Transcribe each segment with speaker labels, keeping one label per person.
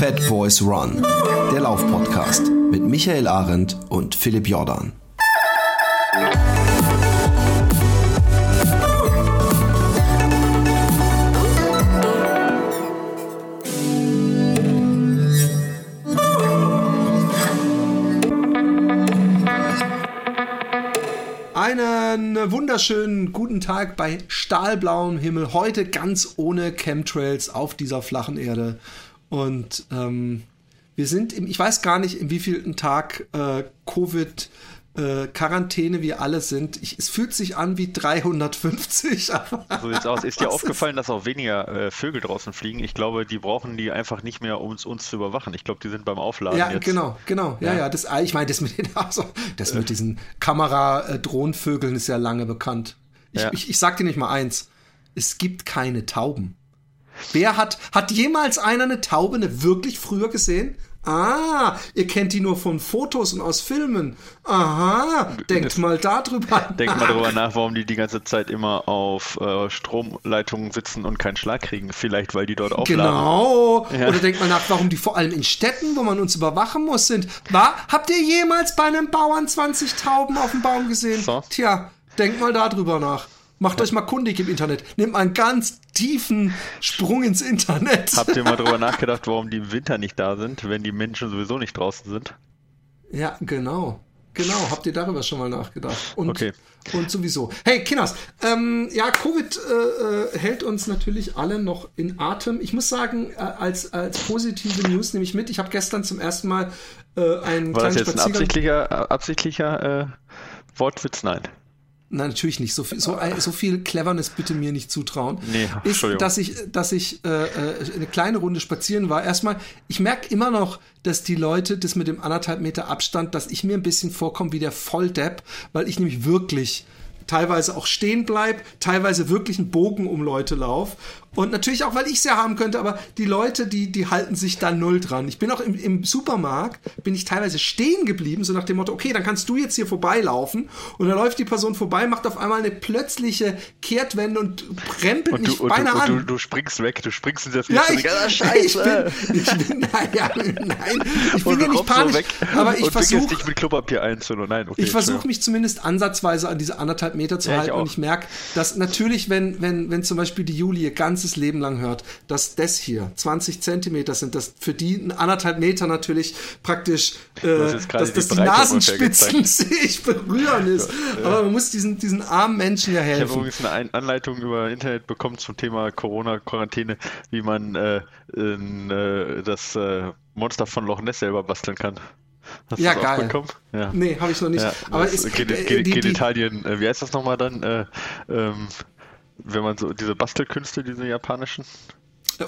Speaker 1: Fat Boys Run, der Laufpodcast mit Michael Arendt und Philipp Jordan. Einen wunderschönen guten Tag bei stahlblauem Himmel. Heute ganz ohne Chemtrails auf dieser flachen Erde. Und ähm, wir sind im, ich weiß gar nicht, im wievielten Tag äh, Covid äh, Quarantäne wir alle sind. Ich, es fühlt sich an wie 350.
Speaker 2: Aber so sieht's aus. Ist dir aufgefallen, dass auch weniger äh, Vögel draußen fliegen? Ich glaube, die brauchen die einfach nicht mehr, um uns, uns zu überwachen. Ich glaube, die sind beim Aufladen.
Speaker 1: Ja,
Speaker 2: jetzt.
Speaker 1: genau, genau. Ja, ja. ja das, ich meine, das mit den, also, das mit diesen Kamera-Drohnenvögeln ist ja lange bekannt. Ich, ja. ich, ich sag dir nicht mal eins. Es gibt keine Tauben. Wer hat, hat jemals einer eine Taube eine wirklich früher gesehen? Ah, ihr kennt die nur von Fotos und aus Filmen. Aha, denkt mal darüber
Speaker 2: Denkt mal darüber nach, warum die die ganze Zeit immer auf äh, Stromleitungen sitzen und keinen Schlag kriegen. Vielleicht, weil die dort aufladen.
Speaker 1: Genau. Ja. Oder denkt mal nach, warum die vor allem in Städten, wo man uns überwachen muss, sind. War, habt ihr jemals bei einem Bauern 20 Tauben auf dem Baum gesehen? So. Tja, denkt mal darüber nach. Macht euch mal kundig im Internet. Nehmt mal einen ganz tiefen Sprung ins Internet.
Speaker 2: Habt ihr mal darüber nachgedacht, warum die im Winter nicht da sind, wenn die Menschen sowieso nicht draußen sind?
Speaker 1: Ja, genau. Genau, habt ihr darüber schon mal nachgedacht? Und,
Speaker 2: okay.
Speaker 1: und sowieso. Hey, Kinders, ähm, ja, Covid äh, äh, hält uns natürlich alle noch in Atem. Ich muss sagen, äh, als, als positive News nehme ich mit. Ich habe gestern zum ersten Mal äh, einen
Speaker 2: War das jetzt ein absichtlicher, absichtlicher äh, Wortwitz? Nein.
Speaker 1: Nein, natürlich nicht. So viel, so, so viel Cleverness bitte mir nicht zutrauen.
Speaker 2: Nee,
Speaker 1: ist, dass ich, dass ich äh, äh, eine kleine Runde spazieren war. Erstmal, ich merke immer noch, dass die Leute das mit dem anderthalb Meter Abstand, dass ich mir ein bisschen vorkomme wie der Volldepp, weil ich nämlich wirklich teilweise auch stehen bleib, teilweise wirklich einen Bogen um Leute lauf und natürlich auch, weil ich es ja haben könnte, aber die Leute, die, die halten sich da null dran. Ich bin auch im, im Supermarkt, bin ich teilweise stehen geblieben, so nach dem Motto, okay, dann kannst du jetzt hier vorbeilaufen. Und dann läuft die Person vorbei, macht auf einmal eine plötzliche Kehrtwende und rempelt und du, mich
Speaker 2: und
Speaker 1: beinahe
Speaker 2: du,
Speaker 1: an.
Speaker 2: Du, du, springst weg, du springst in das
Speaker 1: ja, ich, ah, Scheiße. Ich bin, ich bin, naja, nein, ich bin ja nicht panisch,
Speaker 2: so aber ich versuche dich mit Klopapier einzunehmen. Nein, okay,
Speaker 1: ich versuche mich zumindest ansatzweise an diese anderthalb Meter zu ja, halten und ich merke, dass natürlich, wenn, wenn, wenn zum Beispiel die Julie ganzes Leben lang hört, dass das hier 20 Zentimeter sind, dass für die anderthalb Meter natürlich praktisch, äh, das dass das die, die Nasenspitzen sich berühren ist. Ja. Aber man muss diesen, diesen armen Menschen ja helfen. Ich
Speaker 2: habe übrigens eine Anleitung über Internet bekommen zum Thema Corona-Quarantäne, wie man äh, in, äh, das äh, Monster von Loch Ness selber basteln kann.
Speaker 1: Hast ja, geil. Ja. Nee, habe ich noch nicht. Ja,
Speaker 2: aber ist, Gen äh, Gen Genitalien, äh, wie heißt das nochmal dann? Äh, ähm, wenn man so diese Bastelkünste, diese japanischen.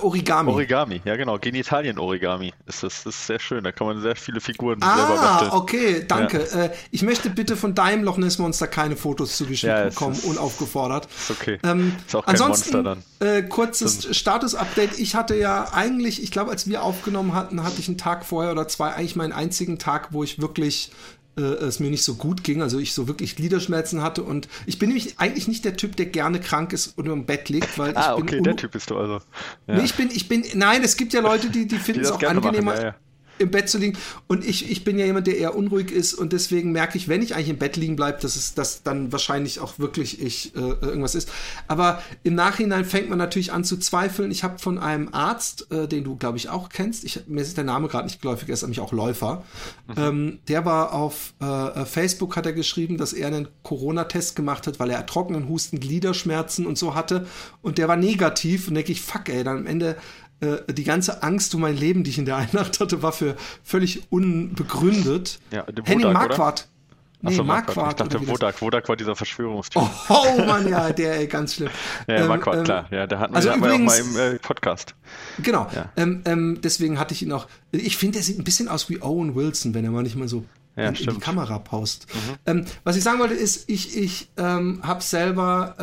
Speaker 1: Origami.
Speaker 2: Origami, ja genau. Genitalien-Origami. Das, das, das ist sehr schön. Da kann man sehr viele Figuren
Speaker 1: ah,
Speaker 2: selber basteln.
Speaker 1: Ah, okay, danke. Ja. Äh, ich möchte bitte von deinem Loch Ness Monster keine Fotos zugeschickt ja, bekommen, ist, unaufgefordert.
Speaker 2: Ist okay.
Speaker 1: Ähm,
Speaker 2: ist auch kein
Speaker 1: ansonsten,
Speaker 2: Monster dann.
Speaker 1: Äh, kurzes Status-Update. Ich hatte ja eigentlich, ich glaube, als wir aufgenommen hatten, hatte ich einen Tag vorher oder zwei eigentlich meinen einzigen Tag, wo ich wirklich äh, es mir nicht so gut ging, also ich so wirklich Gliederschmerzen hatte und ich bin nämlich eigentlich nicht der Typ, der gerne krank ist und im Bett liegt, weil
Speaker 2: ah,
Speaker 1: ich
Speaker 2: okay, der Typ bist du also.
Speaker 1: Ja. Nee, ich bin, ich bin, nein, es gibt ja Leute, die, die finden es auch angenehmer. Machen, ja, ja im Bett zu liegen. Und ich, ich bin ja jemand, der eher unruhig ist und deswegen merke ich, wenn ich eigentlich im Bett liegen bleibe, dass es dass dann wahrscheinlich auch wirklich ich äh, irgendwas ist. Aber im Nachhinein fängt man natürlich an zu zweifeln. Ich habe von einem Arzt, äh, den du glaube ich auch kennst, ich, mir ist der Name gerade nicht geläufig, er ist nämlich auch Läufer. Mhm. Ähm, der war auf äh, Facebook hat er geschrieben, dass er einen Corona-Test gemacht hat, weil er trockenen Husten, Gliederschmerzen und so hatte und der war negativ und denke ich, fuck ey, dann am Ende äh, die ganze Angst um mein Leben, die ich in der Einnacht hatte, war für völlig unbegründet.
Speaker 2: Ja,
Speaker 1: Henning Marquardt.
Speaker 2: Nee, Achso, Marquardt. Ich dachte, Wodak. Wodak war dieser Verschwörungstyp.
Speaker 1: Oh, oh Mann, ja, der, ey, ganz schlimm.
Speaker 2: ja, ähm, Marquardt, ähm, klar. Ja, der hatten also wir, übrigens, auch mal im äh, Podcast.
Speaker 1: Genau. Ja. Ähm, ähm, deswegen hatte ich ihn auch. Ich finde, der sieht ein bisschen aus wie Owen Wilson, wenn er mal nicht mal so ja, in, in, die Kamera paust. Mhm. Ähm, was ich sagen wollte, ist, ich, ich ähm, habe selber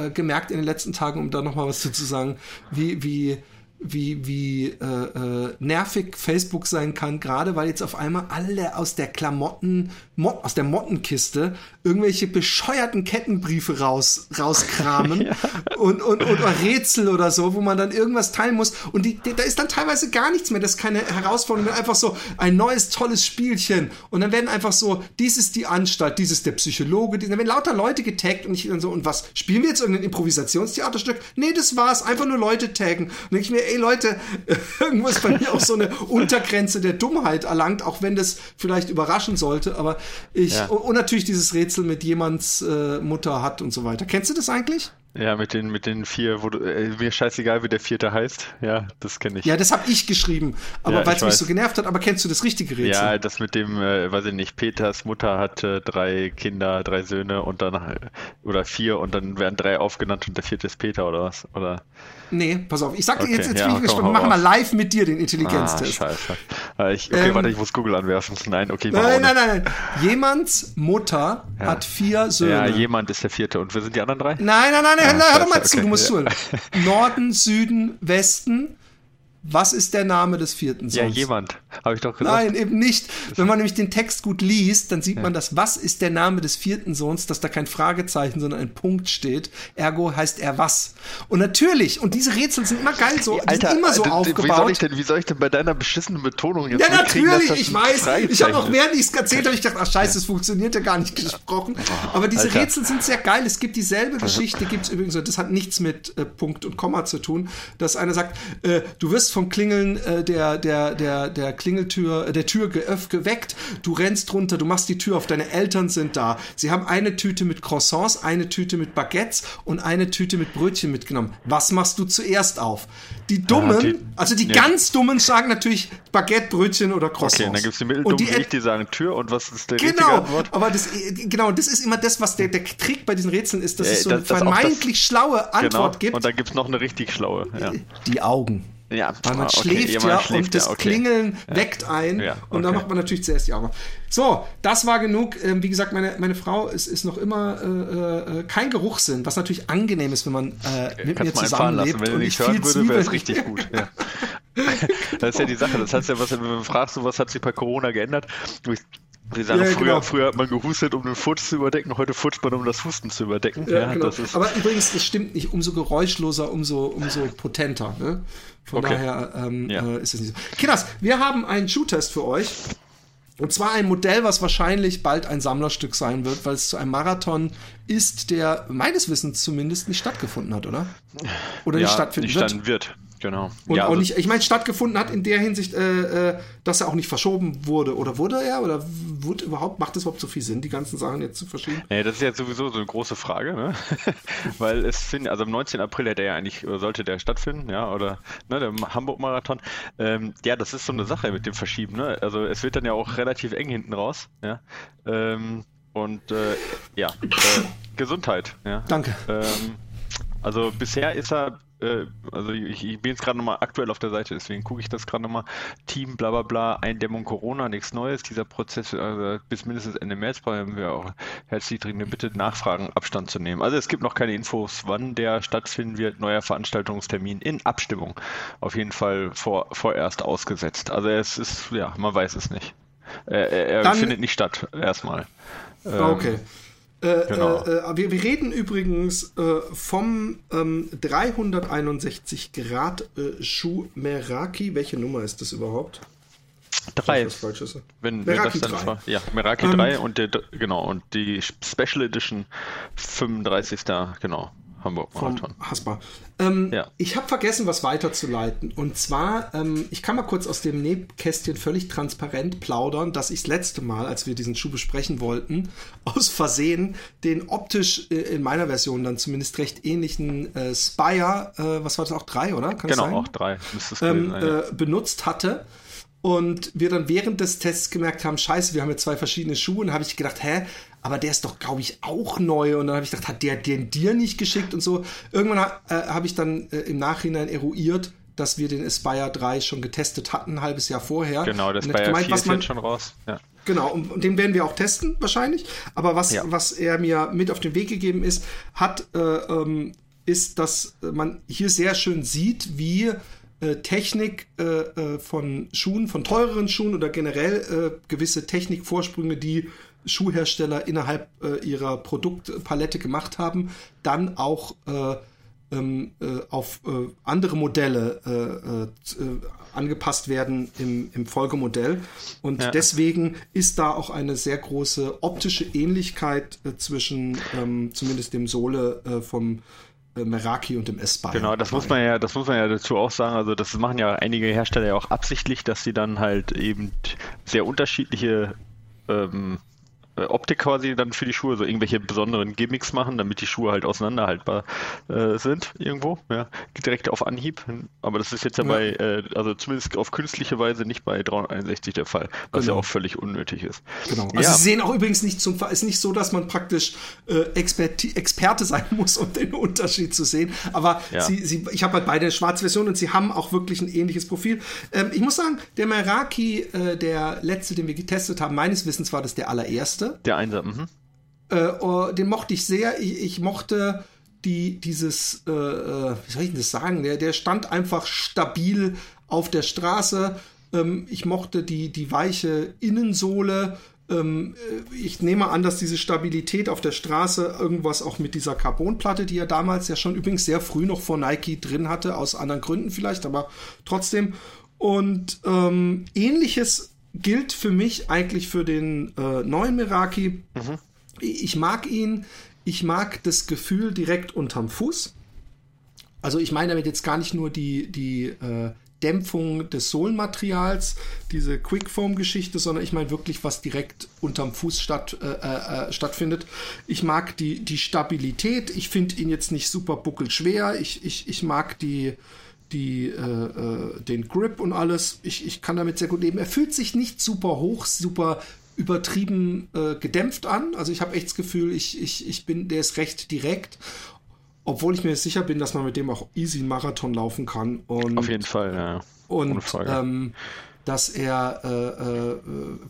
Speaker 1: äh, äh, äh, gemerkt in den letzten Tagen, um da nochmal was zu sagen, wie, wie wie, wie äh, äh, nervig Facebook sein kann, gerade weil jetzt auf einmal alle aus der Klamotten, Mot, aus der Mottenkiste irgendwelche bescheuerten Kettenbriefe raus, rauskramen ja. und, und, und Rätsel oder so, wo man dann irgendwas teilen muss. Und die, die, da ist dann teilweise gar nichts mehr. Das ist keine Herausforderung, einfach so ein neues, tolles Spielchen. Und dann werden einfach so, dies ist die Anstalt, dies ist der Psychologe, dann werden lauter Leute getaggt und ich dann so, und was, spielen wir jetzt irgendein Improvisationstheaterstück? Nee, das war's, einfach nur Leute taggen. Und ich mir, ey Leute, irgendwo ist bei mir auch so eine Untergrenze der Dummheit erlangt, auch wenn das vielleicht überraschen sollte, aber ich, ja. und, natürlich dieses Rätsel mit jemands äh, Mutter hat und so weiter. Kennst du das eigentlich?
Speaker 2: Ja, mit den, mit den vier, wo du, äh, mir scheißegal, wie der vierte heißt. Ja, das kenne ich.
Speaker 1: Ja, das habe ich geschrieben, aber ja, weil es mich so genervt hat. Aber kennst du das richtige Rätsel?
Speaker 2: Ja, das mit dem, äh, weiß ich nicht, Peters Mutter hatte drei Kinder, drei Söhne und dann, äh, oder vier und dann werden drei aufgenannt und der vierte ist Peter oder was? Oder?
Speaker 1: Nee, pass auf. Ich sag dir okay, jetzt, jetzt ja, bin ich gespannt. Machen wir live mit dir den Intelligenztest.
Speaker 2: Ah, scheiße. Äh, ich, okay, ähm, warte, ich muss Google anwerfen. Nein, okay.
Speaker 1: Nein, nein, nein, nein. Jemands Mutter ja. hat vier Söhne. Ja,
Speaker 2: jemand ist der vierte. Und wir sind die anderen drei?
Speaker 1: Nein, nein, nein, nein, ah, hör doch mal zu. Okay. Du musst zuhören. Norden, Süden, Westen. Was ist der Name des vierten Sohns?
Speaker 2: Ja, jemand, habe ich doch gesagt.
Speaker 1: Nein, eben nicht. Wenn man nämlich den Text gut liest, dann sieht ja. man, dass was ist der Name des vierten Sohns, dass da kein Fragezeichen, sondern ein Punkt steht. Ergo heißt er was. Und natürlich, und diese Rätsel sind immer geil so, Alter, sind immer so aufgebaut.
Speaker 2: Wie soll, ich denn, wie soll ich denn bei deiner beschissenen Betonung jetzt
Speaker 1: Ja, natürlich, ich weiß. Ich habe auch während ich es erzählt habe, ich gedacht, ach scheiße, es funktioniert ja gar nicht gesprochen. Oh, Aber diese Alter. Rätsel sind sehr geil. Es gibt dieselbe Geschichte, gibt es übrigens, das hat nichts mit äh, Punkt und Komma zu tun, dass einer sagt, äh, du wirst vom Klingeln äh, der, der, der, der Klingeltür, äh, der Tür geöff, geweckt, du rennst runter, du machst die Tür auf, deine Eltern sind da. Sie haben eine Tüte mit Croissants, eine Tüte mit Baguettes und eine Tüte mit Brötchen mitgenommen. Was machst du zuerst auf? Die Dummen, ja, die, also die ja. ganz Dummen sagen natürlich Baguette, Brötchen oder Croissants. Okay,
Speaker 2: dann gibt es die Mitteldummen, die, die, die sagen Tür und was ist der
Speaker 1: genau, Antwort? Aber das, genau, das ist immer das, was der, der Trick bei diesen Rätseln ist, dass äh, es so das, eine vermeintlich das, schlaue Antwort genau. gibt.
Speaker 2: Und dann gibt es noch eine richtig schlaue. Ja.
Speaker 1: Die Augen.
Speaker 2: Ja,
Speaker 1: Weil man ah, okay. schläft ja, man schläft, und das ja, okay. Klingeln ja. weckt ein ja, okay. und dann macht man natürlich zuerst die Augen. So, das war genug. Ähm, wie gesagt, meine, meine Frau ist, ist noch immer äh, äh, kein Geruchssinn, was natürlich angenehm ist, wenn man äh, mit Kannst mir zusammenlebt.
Speaker 2: Wenn und ich hören würde, wäre es richtig gut. das ist ja die Sache. Das heißt ja, was, wenn du fragst, was hat sich bei Corona geändert? Sie sagen, ja, früher, genau. früher hat man gehustet, um den Furz zu überdecken, heute furzt man, um das Husten zu überdecken.
Speaker 1: Ja, ja, genau. Aber übrigens, das stimmt nicht. Umso geräuschloser, umso, umso potenter. Ne? Von okay. daher ähm, ja. äh, ist es nicht so. Kinders, wir haben einen Schuhtest für euch. Und zwar ein Modell, was wahrscheinlich bald ein Sammlerstück sein wird, weil es zu einem Marathon ist, der meines Wissens zumindest nicht stattgefunden hat, oder?
Speaker 2: Oder ja, nicht stattfinden nicht wird. wird. Genau.
Speaker 1: Und ja, auch also nicht, ich meine, stattgefunden hat in der Hinsicht, äh, äh, dass er auch nicht verschoben wurde. Oder wurde er? Oder wurde überhaupt, macht es überhaupt so viel Sinn, die ganzen Sachen jetzt zu verschieben?
Speaker 2: Ja, das ist jetzt sowieso so eine große Frage, ne? Weil es sind, also am 19. April hätte er ja eigentlich, sollte der stattfinden, ja, oder ne, der Hamburg-Marathon. Ähm, ja, das ist so eine Sache mit dem Verschieben, ne? Also es wird dann ja auch relativ eng hinten raus, ja. Ähm, und äh, ja, äh, Gesundheit, ja.
Speaker 1: Danke.
Speaker 2: Ähm, also bisher ist er äh, also ich, ich bin jetzt gerade nochmal aktuell auf der Seite, deswegen gucke ich das gerade nochmal. Team, bla bla bla, Eindämmung Corona, nichts Neues. Dieser Prozess also bis mindestens Ende März brauchen wir auch herzlich dringende Bitte, Nachfragen, Abstand zu nehmen. Also es gibt noch keine Infos, wann der stattfinden wird. Neuer Veranstaltungstermin in Abstimmung. Auf jeden Fall vor, vorerst ausgesetzt. Also es ist, ja, man weiß es nicht. Er, er Dann, findet nicht statt, erstmal.
Speaker 1: Okay. Ähm, äh, genau. Äh, äh, wir, wir, reden übrigens äh, vom ähm, 361 Grad äh, Schuh Meraki. Welche Nummer ist das überhaupt?
Speaker 2: Drei. Wenn, Meraki wenn das dann 3. ja, Meraki ähm, 3 und der, genau, und die Special Edition 35. Genau. Hamburg Marathon.
Speaker 1: Haspa. Ähm, ja. Ich habe vergessen, was weiterzuleiten. Und zwar, ähm, ich kann mal kurz aus dem Nebkästchen völlig transparent plaudern, dass ich das letzte Mal, als wir diesen Schuh besprechen wollten, aus Versehen den optisch äh, in meiner Version dann zumindest recht ähnlichen äh, Spire, äh, was war das auch drei, oder?
Speaker 2: Kann genau, auch drei.
Speaker 1: Ähm, sein, ja. Äh, benutzt hatte und wir dann während des Tests gemerkt haben, scheiße, wir haben jetzt zwei verschiedene Schuhe und habe ich gedacht, hä, aber der ist doch, glaube ich, auch neu. Und dann habe ich gedacht, hat der den dir nicht geschickt und so. Irgendwann äh, habe ich dann äh, im Nachhinein eruiert, dass wir den Aspire 3 schon getestet hatten, ein halbes Jahr vorher.
Speaker 2: Genau, das Aspire gemeint, 4 ist man, jetzt schon raus. Ja.
Speaker 1: Genau, und, und, den werden wir auch testen wahrscheinlich. Aber was, ja. was er mir mit auf den Weg gegeben ist, hat, äh, ähm, ist, dass man hier sehr schön sieht, wie äh, Technik äh, äh, von Schuhen, von teureren Schuhen oder generell äh, gewisse Technikvorsprünge, die Schuhhersteller innerhalb äh, ihrer Produktpalette gemacht haben, dann auch äh, ähm, äh, auf äh, andere Modelle äh, äh, angepasst werden im, im Folgemodell. Und ja. deswegen ist da auch eine sehr große optische Ähnlichkeit zwischen ähm, zumindest dem Sohle vom Meraki und dem Aspire.
Speaker 2: Genau, das muss man ja, das muss man ja dazu auch sagen. Also das machen ja einige Hersteller ja auch absichtlich, dass sie dann halt eben sehr unterschiedliche ähm, äh, Optik quasi dann für die Schuhe, so irgendwelche besonderen Gimmicks machen, damit die Schuhe halt auseinanderhaltbar äh, sind irgendwo, ja, direkt auf Anhieb. Aber das ist jetzt ja, ja. bei, äh, also zumindest auf künstliche Weise nicht bei 361 der Fall, was genau. ja auch völlig unnötig ist.
Speaker 1: Genau. Also ja. sie sehen auch übrigens nicht zum, ist nicht so, dass man praktisch äh, Experti Experte sein muss, um den Unterschied zu sehen. Aber ja. sie, sie, ich habe halt beide Schwarzversionen und sie haben auch wirklich ein ähnliches Profil. Ähm, ich muss sagen, der Meraki, äh, der letzte, den wir getestet haben, meines Wissens war das der allererste erste.
Speaker 2: Der Einser, mhm.
Speaker 1: Äh, oh, den mochte ich sehr. Ich, ich mochte die, dieses, äh, äh, wie soll ich denn das sagen? Der, der stand einfach stabil auf der Straße. Ähm, ich mochte die, die weiche Innensohle. Ähm, äh, ich nehme an, dass diese Stabilität auf der Straße irgendwas auch mit dieser Carbonplatte, die er damals ja schon übrigens sehr früh noch vor Nike drin hatte, aus anderen Gründen vielleicht, aber trotzdem. Und ähm, ähnliches gilt für mich eigentlich für den äh, neuen Meraki. Mhm. Ich mag ihn. Ich mag das Gefühl direkt unterm Fuß. Also ich meine damit jetzt gar nicht nur die, die äh, Dämpfung des Sohlenmaterials, diese Quickfoam-Geschichte, sondern ich meine wirklich, was direkt unterm Fuß statt, äh, äh, äh stattfindet. Ich mag die, die Stabilität. Ich finde ihn jetzt nicht super buckelschwer. Ich, ich, ich mag die, die, äh, äh, den Grip und alles. Ich, ich kann damit sehr gut leben. Er fühlt sich nicht super hoch, super übertrieben äh, gedämpft an. Also ich habe echt das Gefühl, ich, ich, ich bin, der ist recht direkt. Obwohl ich mir sicher bin, dass man mit dem auch easy Marathon laufen kann. Und,
Speaker 2: Auf jeden Fall, ja.
Speaker 1: Und ähm, dass er äh, äh,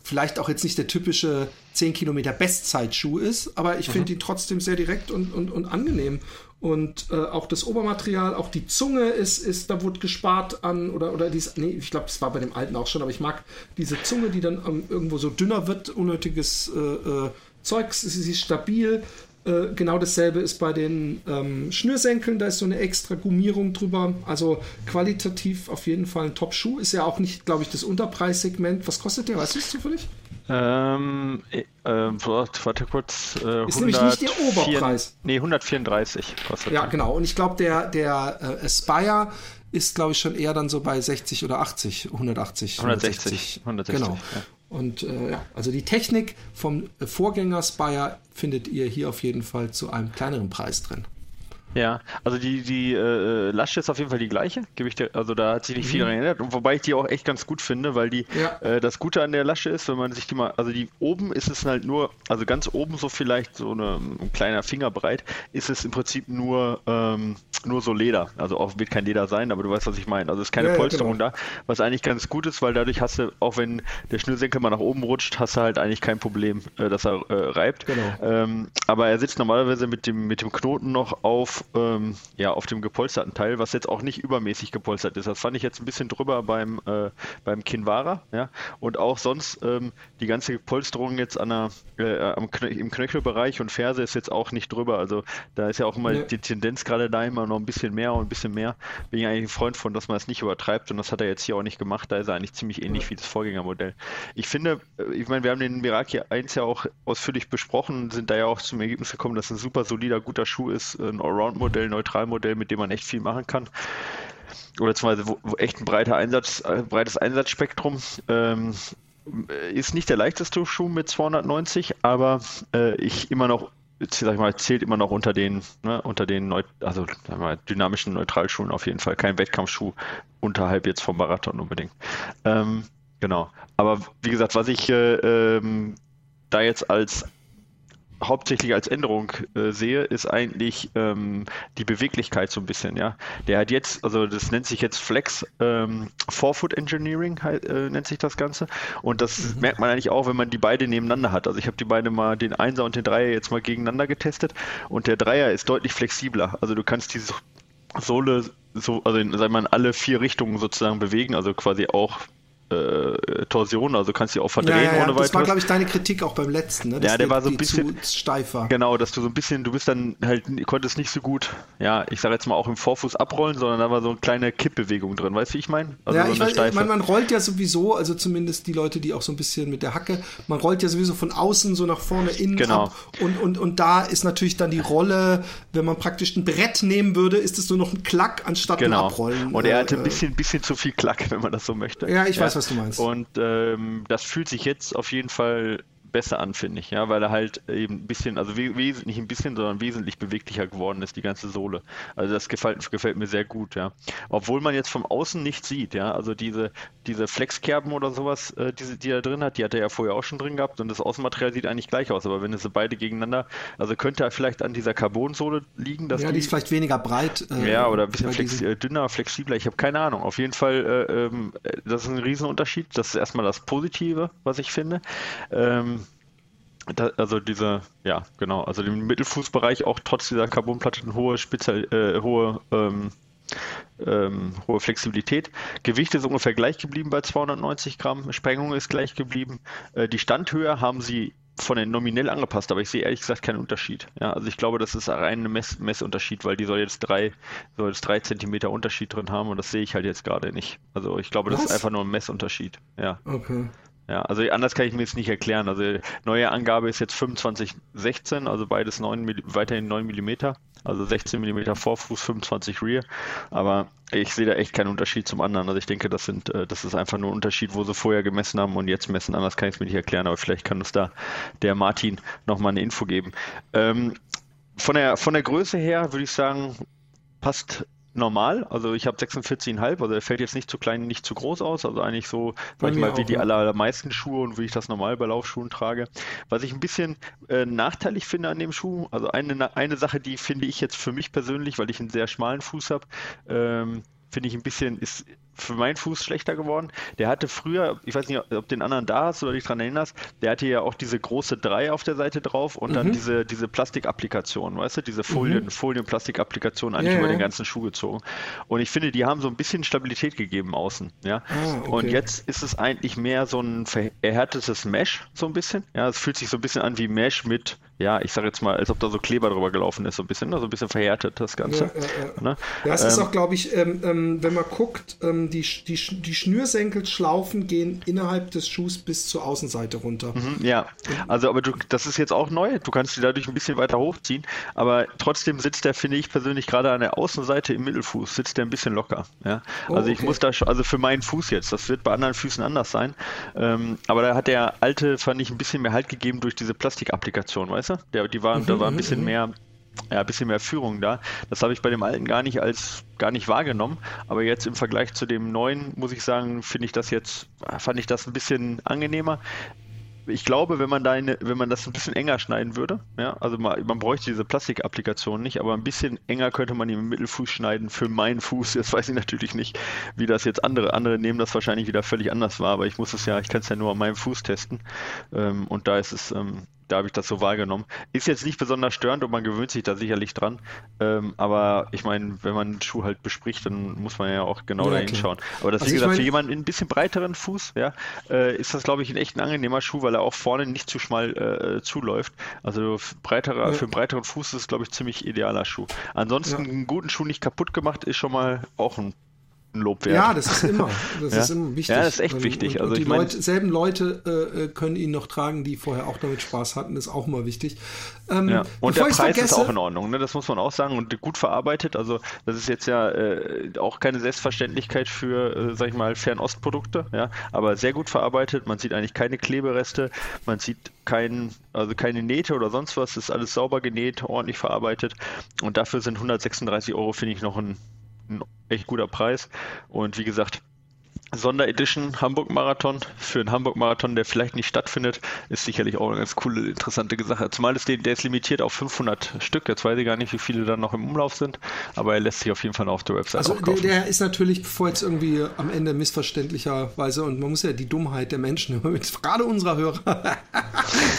Speaker 1: vielleicht auch jetzt nicht der typische 10 Kilometer Bestzeitschuh ist, aber ich finde mhm. ihn trotzdem sehr direkt und, und, und angenehm. Und äh, auch das Obermaterial, auch die Zunge ist, ist da wurde gespart an, oder, oder dies, nee, ich glaube, es war bei dem alten auch schon, aber ich mag diese Zunge, die dann ähm, irgendwo so dünner wird, unnötiges äh, äh, Zeugs, sie ist stabil. Äh, genau dasselbe ist bei den ähm, Schnürsenkeln, da ist so eine extra Gummierung drüber. Also qualitativ auf jeden Fall ein Top-Schuh. Ist ja auch nicht, glaube ich, das Unterpreissegment. Was kostet der? Weißt du es zufällig?
Speaker 2: Ähm, äh, warte kurz.
Speaker 1: Äh, ist 104, nämlich nicht der Oberpreis.
Speaker 2: Nee, 134 kostet
Speaker 1: Ja, genau. Und ich glaube, der, der äh, Aspire ist, glaube ich, schon eher dann so bei 60 oder 80, 180.
Speaker 2: 160. 160
Speaker 1: genau. Ja. Und äh, ja, also die Technik vom Vorgänger Spire findet ihr hier auf jeden Fall zu einem kleineren Preis drin.
Speaker 2: Ja, also die, die äh, Lasche ist auf jeden Fall die gleiche, gebe ich dir, also da hat sich nicht viel mhm. daran geändert. Und wobei ich die auch echt ganz gut finde, weil die ja. äh, das Gute an der Lasche ist, wenn man sich die mal, also die oben ist es halt nur, also ganz oben so vielleicht so eine, ein kleiner Finger breit, ist es im Prinzip nur, ähm, nur so Leder. Also auch wird kein Leder sein, aber du weißt, was ich meine. Also es ist keine ja, Polsterung genau. da, was eigentlich ganz gut ist, weil dadurch hast du, auch wenn der Schnürsenkel mal nach oben rutscht, hast du halt eigentlich kein Problem, äh, dass er äh, reibt. Genau. Ähm, aber er sitzt normalerweise mit dem, mit dem Knoten noch auf ähm, ja, auf dem gepolsterten Teil, was jetzt auch nicht übermäßig gepolstert ist. Das fand ich jetzt ein bisschen drüber beim, äh, beim Kinvara. Ja? Und auch sonst ähm, die ganze Polsterung jetzt an der, äh, am Knö im Knöchelbereich und Ferse ist jetzt auch nicht drüber. Also da ist ja auch immer ja. die Tendenz gerade da immer noch ein bisschen mehr und ein bisschen mehr. Bin ich eigentlich ein Freund von, dass man es nicht übertreibt und das hat er jetzt hier auch nicht gemacht. Da ist er eigentlich ziemlich ähnlich ja. wie das Vorgängermodell. Ich finde, äh, ich meine, wir haben den Miraki 1 ja auch ausführlich besprochen, sind da ja auch zum Ergebnis gekommen, dass es ein super solider, guter Schuh ist, ein Allround-Modell, Neutralmodell, mit dem man echt viel machen kann oder beziehungsweise wo, wo echt ein breiter Einsatz, äh, breites Einsatzspektrum. Ähm, ist nicht der leichteste Schuh mit 290, aber äh, ich immer noch, sag ich mal, zählt immer noch unter den, ne, unter den Neu also mal, dynamischen Neutralschuhen auf jeden Fall. Kein Wettkampfschuh unterhalb jetzt vom Marathon unbedingt. Ähm, genau. Aber wie gesagt, was ich äh, ähm, da jetzt als hauptsächlich als Änderung äh, sehe, ist eigentlich ähm, die Beweglichkeit so ein bisschen, ja. Der hat jetzt, also das nennt sich jetzt Flex ähm, Forefoot Engineering, äh, nennt sich das Ganze. Und das mhm. merkt man eigentlich auch, wenn man die beide nebeneinander hat. Also ich habe die beide mal, den Einser und den Dreier jetzt mal gegeneinander getestet und der Dreier ist deutlich flexibler. Also du kannst dieses Sohle so, also in, sagen wir mal, alle vier Richtungen sozusagen bewegen, also quasi auch äh, Torsion, also kannst du auch verdrehen ja, ja, ja. ohne weiteres. Das
Speaker 1: war, glaube ich, deine Kritik auch beim letzten, ne?
Speaker 2: Dass ja, der die, war so ein bisschen steifer. Genau, dass du so ein bisschen, du bist dann halt, konntest nicht so gut, ja, ich sage jetzt mal auch im Vorfuß abrollen, sondern da war so eine kleine Kippbewegung drin, weißt du, wie ich meine?
Speaker 1: Also ja, so ich weiß, man, man rollt ja sowieso, also zumindest die Leute, die auch so ein bisschen mit der Hacke, man rollt ja sowieso von außen so nach vorne innen genau. ab und, und, und da ist natürlich dann die Rolle, wenn man praktisch ein Brett nehmen würde, ist es nur noch ein Klack anstatt
Speaker 2: genau.
Speaker 1: ein Abrollen.
Speaker 2: Und er hatte ein äh, bisschen, bisschen zu viel Klack, wenn man das so möchte.
Speaker 1: Ja, ich weiß, was du meinst.
Speaker 2: Und ähm, das fühlt sich jetzt auf jeden Fall besser an, finde ich, ja, weil er halt eben ein bisschen, also wesentlich ein bisschen, sondern wesentlich beweglicher geworden ist, die ganze Sohle. Also das gefällt, gefällt mir sehr gut, ja. Obwohl man jetzt vom Außen nicht sieht, ja, also diese, diese Flexkerben oder sowas, äh, die, die er drin hat, die hat er ja vorher auch schon drin gehabt und das Außenmaterial sieht eigentlich gleich aus, aber wenn es beide gegeneinander, also könnte er vielleicht an dieser Carbonsohle liegen, dass
Speaker 1: ja, die, die ist vielleicht weniger breit.
Speaker 2: Äh, ja, oder ein bisschen flex, äh, dünner, flexibler, ich habe keine Ahnung. Auf jeden Fall, äh, ähm, das ist ein Riesenunterschied. Das ist erstmal das Positive, was ich finde. Ähm, da, also diese, ja, genau, also im Mittelfußbereich auch trotz dieser Carbonplatte eine hohe Spezial, äh, hohe ähm, ähm, hohe Flexibilität. Gewicht ist ungefähr gleich geblieben bei 290 Gramm. Sprengung ist gleich geblieben. Äh, die Standhöhe haben sie von den nominell angepasst, aber ich sehe ehrlich gesagt keinen Unterschied. Ja, also ich glaube, das ist rein ein Mess Messunterschied, weil die soll jetzt drei, soll jetzt drei Zentimeter Unterschied drin haben und das sehe ich halt jetzt gerade nicht. Also ich glaube, das Was? ist einfach nur ein Messunterschied. Ja. Okay. Ja, also anders kann ich mir jetzt nicht erklären. Also neue Angabe ist jetzt 2516, also beides 9, weiterhin 9 mm, also 16 mm Vorfuß, 25 Rear. Aber ich sehe da echt keinen Unterschied zum anderen. Also ich denke, das sind, äh, das ist einfach nur ein Unterschied, wo sie vorher gemessen haben und jetzt messen. Anders kann ich es mir nicht erklären, aber vielleicht kann uns da der Martin nochmal eine Info geben. Ähm, von der, von der Größe her würde ich sagen, passt normal. Also ich habe 46,5, also er fällt jetzt nicht zu klein, nicht zu groß aus. Also eigentlich so, sag ich mal, wie die allermeisten Schuhe und wie ich das normal bei Laufschuhen trage. Was ich ein bisschen äh, nachteilig finde an dem Schuh, also eine, eine Sache, die finde ich jetzt für mich persönlich, weil ich einen sehr schmalen Fuß habe, ähm, finde ich ein bisschen, ist für meinen Fuß schlechter geworden. Der hatte früher, ich weiß nicht, ob den anderen da hast oder dich daran erinnerst, der hatte ja auch diese große 3 auf der Seite drauf und mhm. dann diese, diese Plastikapplikation, weißt du, diese Folien, mhm. Folien-Plastikapplikation eigentlich ja, über ja. den ganzen Schuh gezogen. Und ich finde, die haben so ein bisschen Stabilität gegeben außen, ja. Ah, okay. Und jetzt ist es eigentlich mehr so ein verhärtetes Mesh, so ein bisschen. Ja, es fühlt sich so ein bisschen an wie Mesh mit ja, ich sage jetzt mal, als ob da so Kleber drüber gelaufen ist, so ein bisschen, ne? so ein bisschen verhärtet das Ganze. Ja, ja,
Speaker 1: ja. Ne? ja es ähm, ist auch, glaube ich, ähm, ähm, wenn man guckt, ähm, die, die, die Schnürsenkelschlaufen gehen innerhalb des Schuhs bis zur Außenseite runter.
Speaker 2: Mhm, ja, also aber du, das ist jetzt auch neu, du kannst die dadurch ein bisschen weiter hochziehen, aber trotzdem sitzt der, finde ich persönlich, gerade an der Außenseite im Mittelfuß, sitzt der ein bisschen locker. Ja? Oh, also oh, okay. ich muss da, also für meinen Fuß jetzt, das wird bei anderen Füßen anders sein, ähm, aber da hat der alte, fand ich, ein bisschen mehr Halt gegeben durch diese Plastikapplikation, weißt weißt du? Der, die war, mhm, da war ein bisschen mehr ja, ein bisschen mehr Führung da. Das habe ich bei dem alten gar nicht als gar nicht wahrgenommen. Aber jetzt im Vergleich zu dem neuen, muss ich sagen, finde ich das jetzt, fand ich das ein bisschen angenehmer ich glaube, wenn man da eine, wenn man das ein bisschen enger schneiden würde, ja, also man, man bräuchte diese Plastikapplikation nicht, aber ein bisschen enger könnte man im Mittelfuß schneiden für meinen Fuß. Jetzt weiß ich natürlich nicht, wie das jetzt andere, andere nehmen das wahrscheinlich wieder völlig anders war, aber ich muss es ja, ich kann es ja nur an meinem Fuß testen. Ähm, und da ist es, ähm, da habe ich das so wahrgenommen. Ist jetzt nicht besonders störend und man gewöhnt sich da sicherlich dran. Ähm, aber ich meine, wenn man den Schuh halt bespricht, dann muss man ja auch genau ja, dahin klar. schauen. Aber das, also wie gesagt, mein... für jemanden in ein bisschen breiteren Fuß, ja, äh, ist das, glaube ich, ein echt ein angenehmer Schuh, weil er auch vorne nicht zu schmal äh, zuläuft. Also breiterer, ja. für einen breiteren Fuß ist es, glaube ich, ziemlich idealer Schuh. Ansonsten ja. einen guten Schuh nicht kaputt gemacht, ist schon mal auch ein Lob wert.
Speaker 1: Ja, das ist immer, das ja? ist immer wichtig.
Speaker 2: Ja, das ist echt wichtig.
Speaker 1: Und, also und die Leute, selben Leute äh, äh, können ihn noch tragen, die vorher auch damit Spaß hatten, ist auch immer wichtig.
Speaker 2: Ähm, ja. Und der Preis vergesse, ist auch in Ordnung, ne? das muss man auch sagen und gut verarbeitet. Also das ist jetzt ja äh, auch keine Selbstverständlichkeit für, äh, sag ich mal, Fernostprodukte, ja, aber sehr gut verarbeitet. Man sieht eigentlich keine Klebereste, man sieht kein, also keine Nähte oder sonst was, ist alles sauber genäht, ordentlich verarbeitet und dafür sind 136 Euro, finde ich, noch ein ein echt guter Preis. Und wie gesagt, Sonderedition Hamburg Marathon für einen Hamburg Marathon, der vielleicht nicht stattfindet, ist sicherlich auch eine ganz coole, interessante Sache. Zumal ist der, der ist limitiert auf 500 Stück. Jetzt weiß ich gar nicht, wie viele dann noch im Umlauf sind, aber er lässt sich auf jeden Fall auf der Website
Speaker 1: also der, der, ist natürlich, bevor jetzt irgendwie am Ende missverständlicherweise und man muss ja die Dummheit der Menschen, gerade unserer Hörer,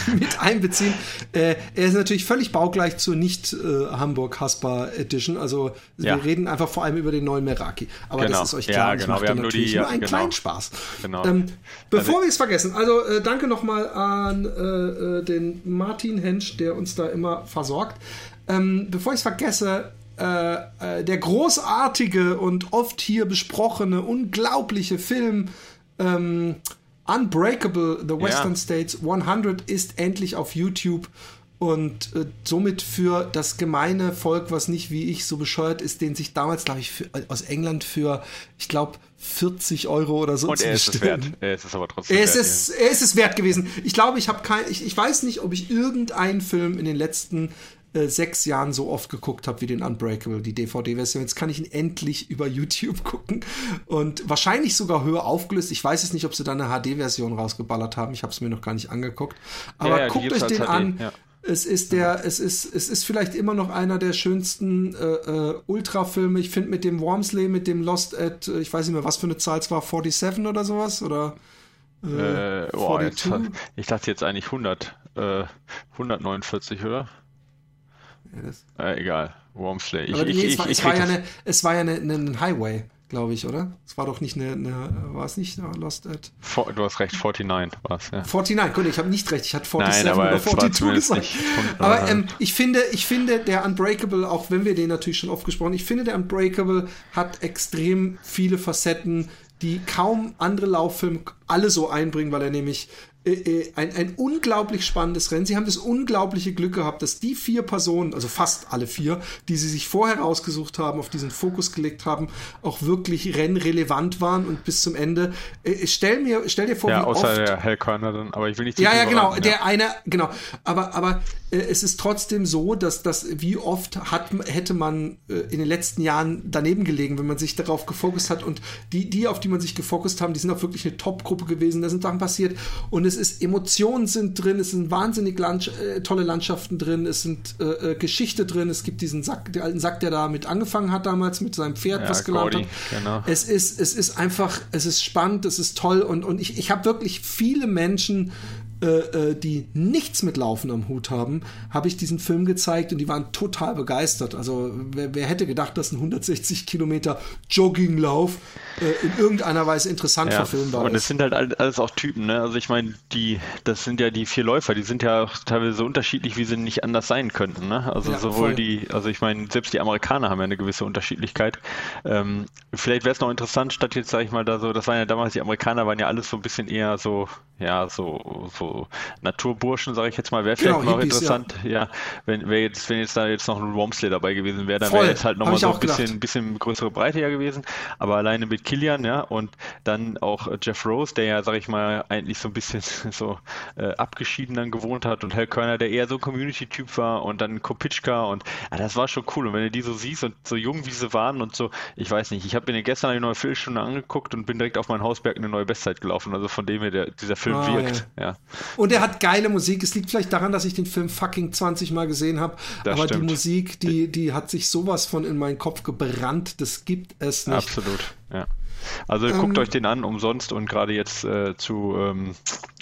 Speaker 1: mit einbeziehen. Äh, er ist natürlich völlig baugleich zur nicht äh, Hamburg Haspa Edition. Also ja. wir reden einfach vor allem über den neuen Meraki. Aber genau. das ist euch klar. Ja, genau. Wir haben nur, die, nur einen genau. kleinen Spaß. Genau. Ähm, bevor also, wir es vergessen, also äh, danke nochmal an äh, äh, den Martin Hensch, der uns da immer versorgt. Ähm, bevor ich es vergesse, äh, äh, der großartige und oft hier besprochene, unglaubliche Film ähm, Unbreakable, The Western ja. States 100 ist endlich auf YouTube und äh, somit für das gemeine Volk, was nicht wie ich so bescheuert ist, den sich damals, glaube ich, für, äh, aus England für, ich glaube, 40 Euro oder so
Speaker 2: Und er ist es wert. Er ist es aber trotzdem
Speaker 1: er ist wert. Es, er ist es wert gewesen. Ich glaube, ich habe kein, ich, ich weiß nicht, ob ich irgendeinen Film in den letzten äh, sechs Jahren so oft geguckt habe wie den Unbreakable, die DVD-Version. Jetzt kann ich ihn endlich über YouTube gucken und wahrscheinlich sogar höher aufgelöst. Ich weiß es nicht, ob sie da eine HD-Version rausgeballert haben. Ich habe es mir noch gar nicht angeguckt. Aber ja, ja, guckt euch den HD, an. Ja. Es ist der, es ist, es ist vielleicht immer noch einer der schönsten äh, äh, Ultra-Filme. Ich finde mit dem Wormsley, mit dem Lost at, äh, ich weiß nicht mehr, was für eine Zahl es war, 47 oder sowas oder
Speaker 2: äh, äh, oh, jetzt, ich dachte jetzt eigentlich 100, äh, 149, oder? Äh, egal, Wormsley. Ich,
Speaker 1: Aber ich, nee, ich, es, war, es, war ja eine, es war ja eine, eine Highway, glaube ich, oder? Es war doch nicht eine, eine war es nicht Lost at?
Speaker 2: For, du hast recht, 49 war es, ja.
Speaker 1: 49, gut, ich habe nicht recht, ich hatte 47 Nein, oder 42 gesagt. Aber ähm, ich finde, ich finde, der Unbreakable, auch wenn wir den natürlich schon oft gesprochen, ich finde, der Unbreakable hat extrem viele Facetten, die kaum andere Lauffilme alle so einbringen, weil er nämlich äh, äh, ein, ein unglaublich spannendes Rennen. Sie haben das unglaubliche Glück gehabt, dass die vier Personen, also fast alle vier, die sie sich vorher rausgesucht haben, auf diesen Fokus gelegt haben, auch wirklich rennrelevant waren und bis zum Ende. Äh, stell mir, stell dir vor,
Speaker 2: ja, wie außer oft, der Hellkörner dann, aber ich will nicht.
Speaker 1: Ja, ja, genau, ja. der eine, genau. Aber, aber äh, es ist trotzdem so, dass das, wie oft hat, hätte man äh, in den letzten Jahren daneben gelegen, wenn man sich darauf gefokust hat und die, die, auf die man sich gefokust haben, die sind auch wirklich eine Top-Gruppe gewesen. Da sind Sachen passiert und es ist Emotionen sind drin, es sind wahnsinnig Land, äh, tolle Landschaften drin, es sind äh, äh, Geschichte drin, es gibt diesen Sack, den alten Sack, der damit angefangen hat damals mit seinem Pferd, ja, was gelernt hat. Genau. Es ist, es ist einfach, es ist spannend, es ist toll und, und ich, ich habe wirklich viele Menschen äh, äh, die nichts mit Laufen am Hut haben, habe ich diesen Film gezeigt und die waren total begeistert. Also wer, wer hätte gedacht, dass ein 160 Kilometer Jogginglauf äh, in irgendeiner Weise interessant ja, verfilmbar
Speaker 2: ist. Und es sind halt alles auch Typen, ne? Also ich meine, die, das sind ja die vier Läufer, die sind ja teilweise so unterschiedlich, wie sie nicht anders sein könnten, ne? Also ja, sowohl voll. die, also ich meine, selbst die Amerikaner haben ja eine gewisse Unterschiedlichkeit. Ähm, vielleicht wäre es noch interessant, statt jetzt, sage ich mal, da so, das waren ja damals, die Amerikaner waren ja alles so ein bisschen eher so, ja, so, so Naturburschen, sage ich jetzt mal, wäre vielleicht genau, Hippies, interessant, ja, ja wenn, jetzt, wenn jetzt da jetzt noch ein Wormsley dabei gewesen wäre, dann wäre jetzt halt nochmal so ein bisschen, bisschen größere Breite ja gewesen. Aber alleine mit Killian, ja, und dann auch äh, Jeff Rose, der ja, sage ich mal, eigentlich so ein bisschen so äh, abgeschieden dann gewohnt hat und Hal Körner, der eher so ein Community-Typ war und dann Kopitschka und ja, das war schon cool. Und wenn du die so siehst und so jung wie sie waren und so, ich weiß nicht, ich habe mir gestern eine neue Viertelstunde angeguckt und bin direkt auf meinen Hausberg eine neue Bestzeit gelaufen. Also von dem her, der, dieser Film ah, wirkt. Ja. ja.
Speaker 1: Und er hat geile Musik. Es liegt vielleicht daran, dass ich den Film fucking 20 Mal gesehen habe. Aber stimmt. die Musik, die, die hat sich sowas von in meinen Kopf gebrannt. Das gibt es nicht.
Speaker 2: Absolut, ja. Also ähm, guckt euch den an, umsonst und gerade jetzt äh, zu ähm,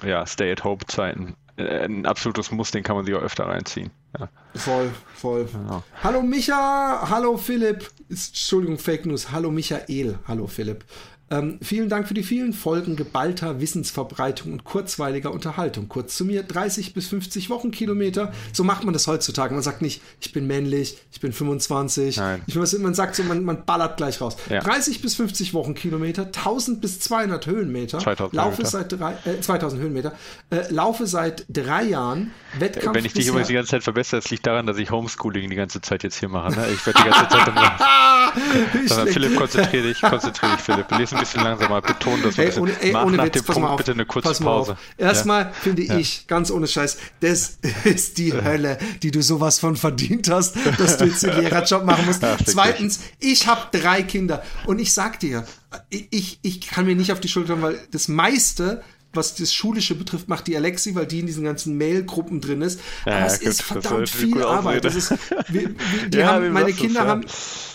Speaker 2: ja, Stay-at-Home-Zeiten. Äh, ein absolutes Muss, den kann man sich auch öfter reinziehen. Ja.
Speaker 1: Voll, voll. Genau. Hallo Micha, hallo Philipp. Entschuldigung, Fake News. Hallo Michael, hallo Philipp. Ähm, vielen Dank für die vielen Folgen geballter Wissensverbreitung und kurzweiliger Unterhaltung. Kurz zu mir, 30 bis 50 Wochenkilometer. So macht man das heutzutage. Man sagt nicht, ich bin männlich, ich bin 25. Nein. Ich man sagt so, man, man ballert gleich raus. Ja. 30 bis 50 Wochenkilometer, 1000 bis 200 Höhenmeter. 2000 laufe Höhenmeter. seit drei, äh, 2000 Höhenmeter. Äh, laufe seit drei Jahren.
Speaker 2: Wettkampf Wenn ich dich übrigens die ganze Zeit verbessere, das liegt daran, dass ich Homeschooling die ganze Zeit jetzt hier mache. Ne? Ich werde die ganze Zeit Philipp, konzentriere dich, konzentriere dich, Philipp. Lese ein bisschen langsamer, betone das
Speaker 1: ey, ohne, ey, ohne nach Witz, dem Punkt
Speaker 2: auf, bitte eine kurze Pause.
Speaker 1: Erstmal ja? finde ja. ich, ganz ohne Scheiß, das ist die Hölle, die du sowas von verdient hast, dass du jetzt den Lehrerjob machen musst. Ja, Zweitens, ich habe drei Kinder und ich sag dir, ich, ich kann mir nicht auf die Schulter, weil das meiste was das Schulische betrifft, macht die Alexi, weil die in diesen ganzen Mail-Gruppen drin ist. Aber ja, es gut, ist verdammt viel Arbeit. Das ist, wie, wie, die ja, haben, meine Kinder das, haben,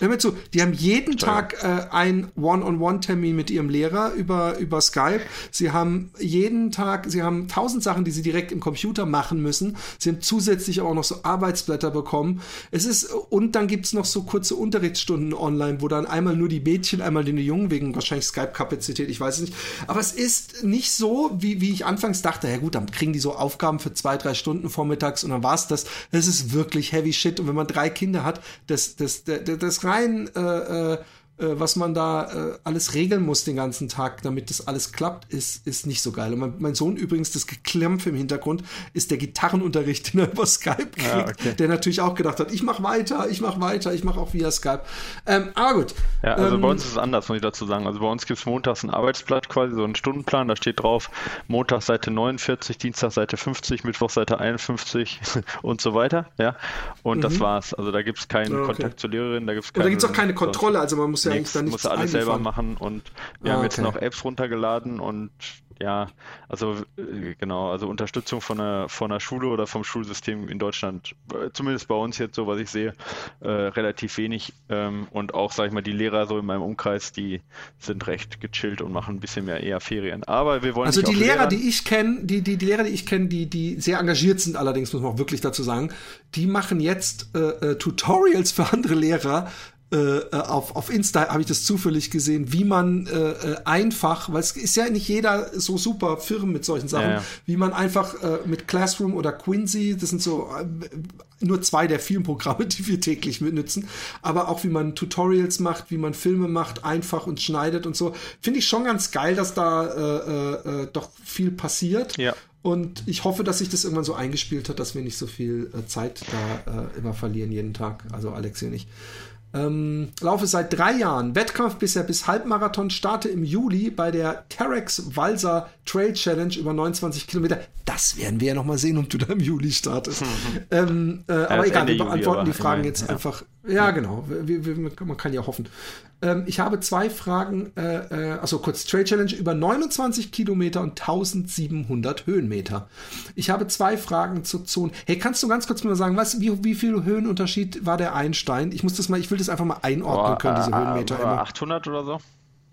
Speaker 1: hör mir zu, die haben jeden Tag äh, ein One-on-One-Termin mit ihrem Lehrer über, über Skype. Sie haben jeden Tag, sie haben tausend Sachen, die sie direkt im Computer machen müssen. Sie haben zusätzlich auch noch so Arbeitsblätter bekommen. Es ist, und dann gibt es noch so kurze Unterrichtsstunden online, wo dann einmal nur die Mädchen, einmal die Jungen wegen wahrscheinlich Skype-Kapazität, ich weiß es nicht. Aber es ist nicht so, wie, wie ich anfangs dachte, ja gut, dann kriegen die so Aufgaben für zwei, drei Stunden vormittags und dann war es das. Es ist wirklich heavy shit. Und wenn man drei Kinder hat, das, das, das, das rein äh, äh, was man da äh, alles regeln muss den ganzen Tag, damit das alles klappt, ist, ist nicht so geil. Und mein, mein Sohn übrigens, das Geklämpf im Hintergrund, ist der Gitarrenunterricht, den er über Skype kriegt, ja, okay. der natürlich auch gedacht hat, ich mach weiter, ich mach weiter, ich mach auch via Skype. Ähm, aber gut.
Speaker 2: Ja, also ähm, bei uns ist es anders, muss ich dazu sagen. Also bei uns gibt es montags ein Arbeitsblatt quasi, so einen Stundenplan, da steht drauf, Montag Seite 49, Dienstag Seite 50, Mittwoch Seite 51 und so weiter. Ja. Und mhm. das war's. Also da gibt es keinen okay. Kontakt zur Lehrerin, da gibt es
Speaker 1: keine. Und da gibt es auch keine Kontrolle, also man muss ja eigentlich
Speaker 2: da nichts alles selber machen und wir ah, haben jetzt okay. noch Apps runtergeladen und ja, also äh, genau, also Unterstützung von einer, von einer Schule oder vom Schulsystem in Deutschland, äh, zumindest bei uns jetzt so, was ich sehe, äh, relativ wenig. Ähm, und auch, sag ich mal, die Lehrer so in meinem Umkreis, die sind recht gechillt und machen ein bisschen mehr eher Ferien. Aber wir wollen
Speaker 1: Also die Lehrer, Lehrern die ich kenne, die, die, die Lehrer, die ich kenne, die, die sehr engagiert sind, allerdings muss man auch wirklich dazu sagen, die machen jetzt äh, äh Tutorials für andere Lehrer, äh, äh, auf, auf Insta habe ich das zufällig gesehen, wie man äh, äh, einfach, weil es ist ja nicht jeder so super firm mit solchen Sachen, ja, ja. wie man einfach äh, mit Classroom oder Quincy, das sind so äh, nur zwei der vielen Programme, die wir täglich benutzen, aber auch wie man Tutorials macht, wie man Filme macht, einfach und schneidet und so. Finde ich schon ganz geil, dass da äh, äh, doch viel passiert. Ja. Und ich hoffe, dass sich das irgendwann so eingespielt hat, dass wir nicht so viel Zeit da äh, immer verlieren jeden Tag. Also Alex und ich. Ähm, laufe seit drei Jahren. Wettkampf bisher bis Halbmarathon. Starte im Juli bei der Terex Walser Trail Challenge über 29 Kilometer. Das werden wir ja noch mal sehen, ob du da im Juli startest. Ähm, äh, aber egal, wir beantworten die Fragen jetzt ja. einfach. Ja, genau. Wir, wir, man kann ja hoffen. Ähm, ich habe zwei Fragen. Äh, äh, also kurz Trail Challenge über 29 Kilometer und 1700 Höhenmeter. Ich habe zwei Fragen zur Zone. Hey, kannst du ganz kurz mal sagen, was, wie, wie viel Höhenunterschied war der Einstein? Ich muss das mal, ich will das einfach mal einordnen können, diese Höhenmeter.
Speaker 2: 800 oder so?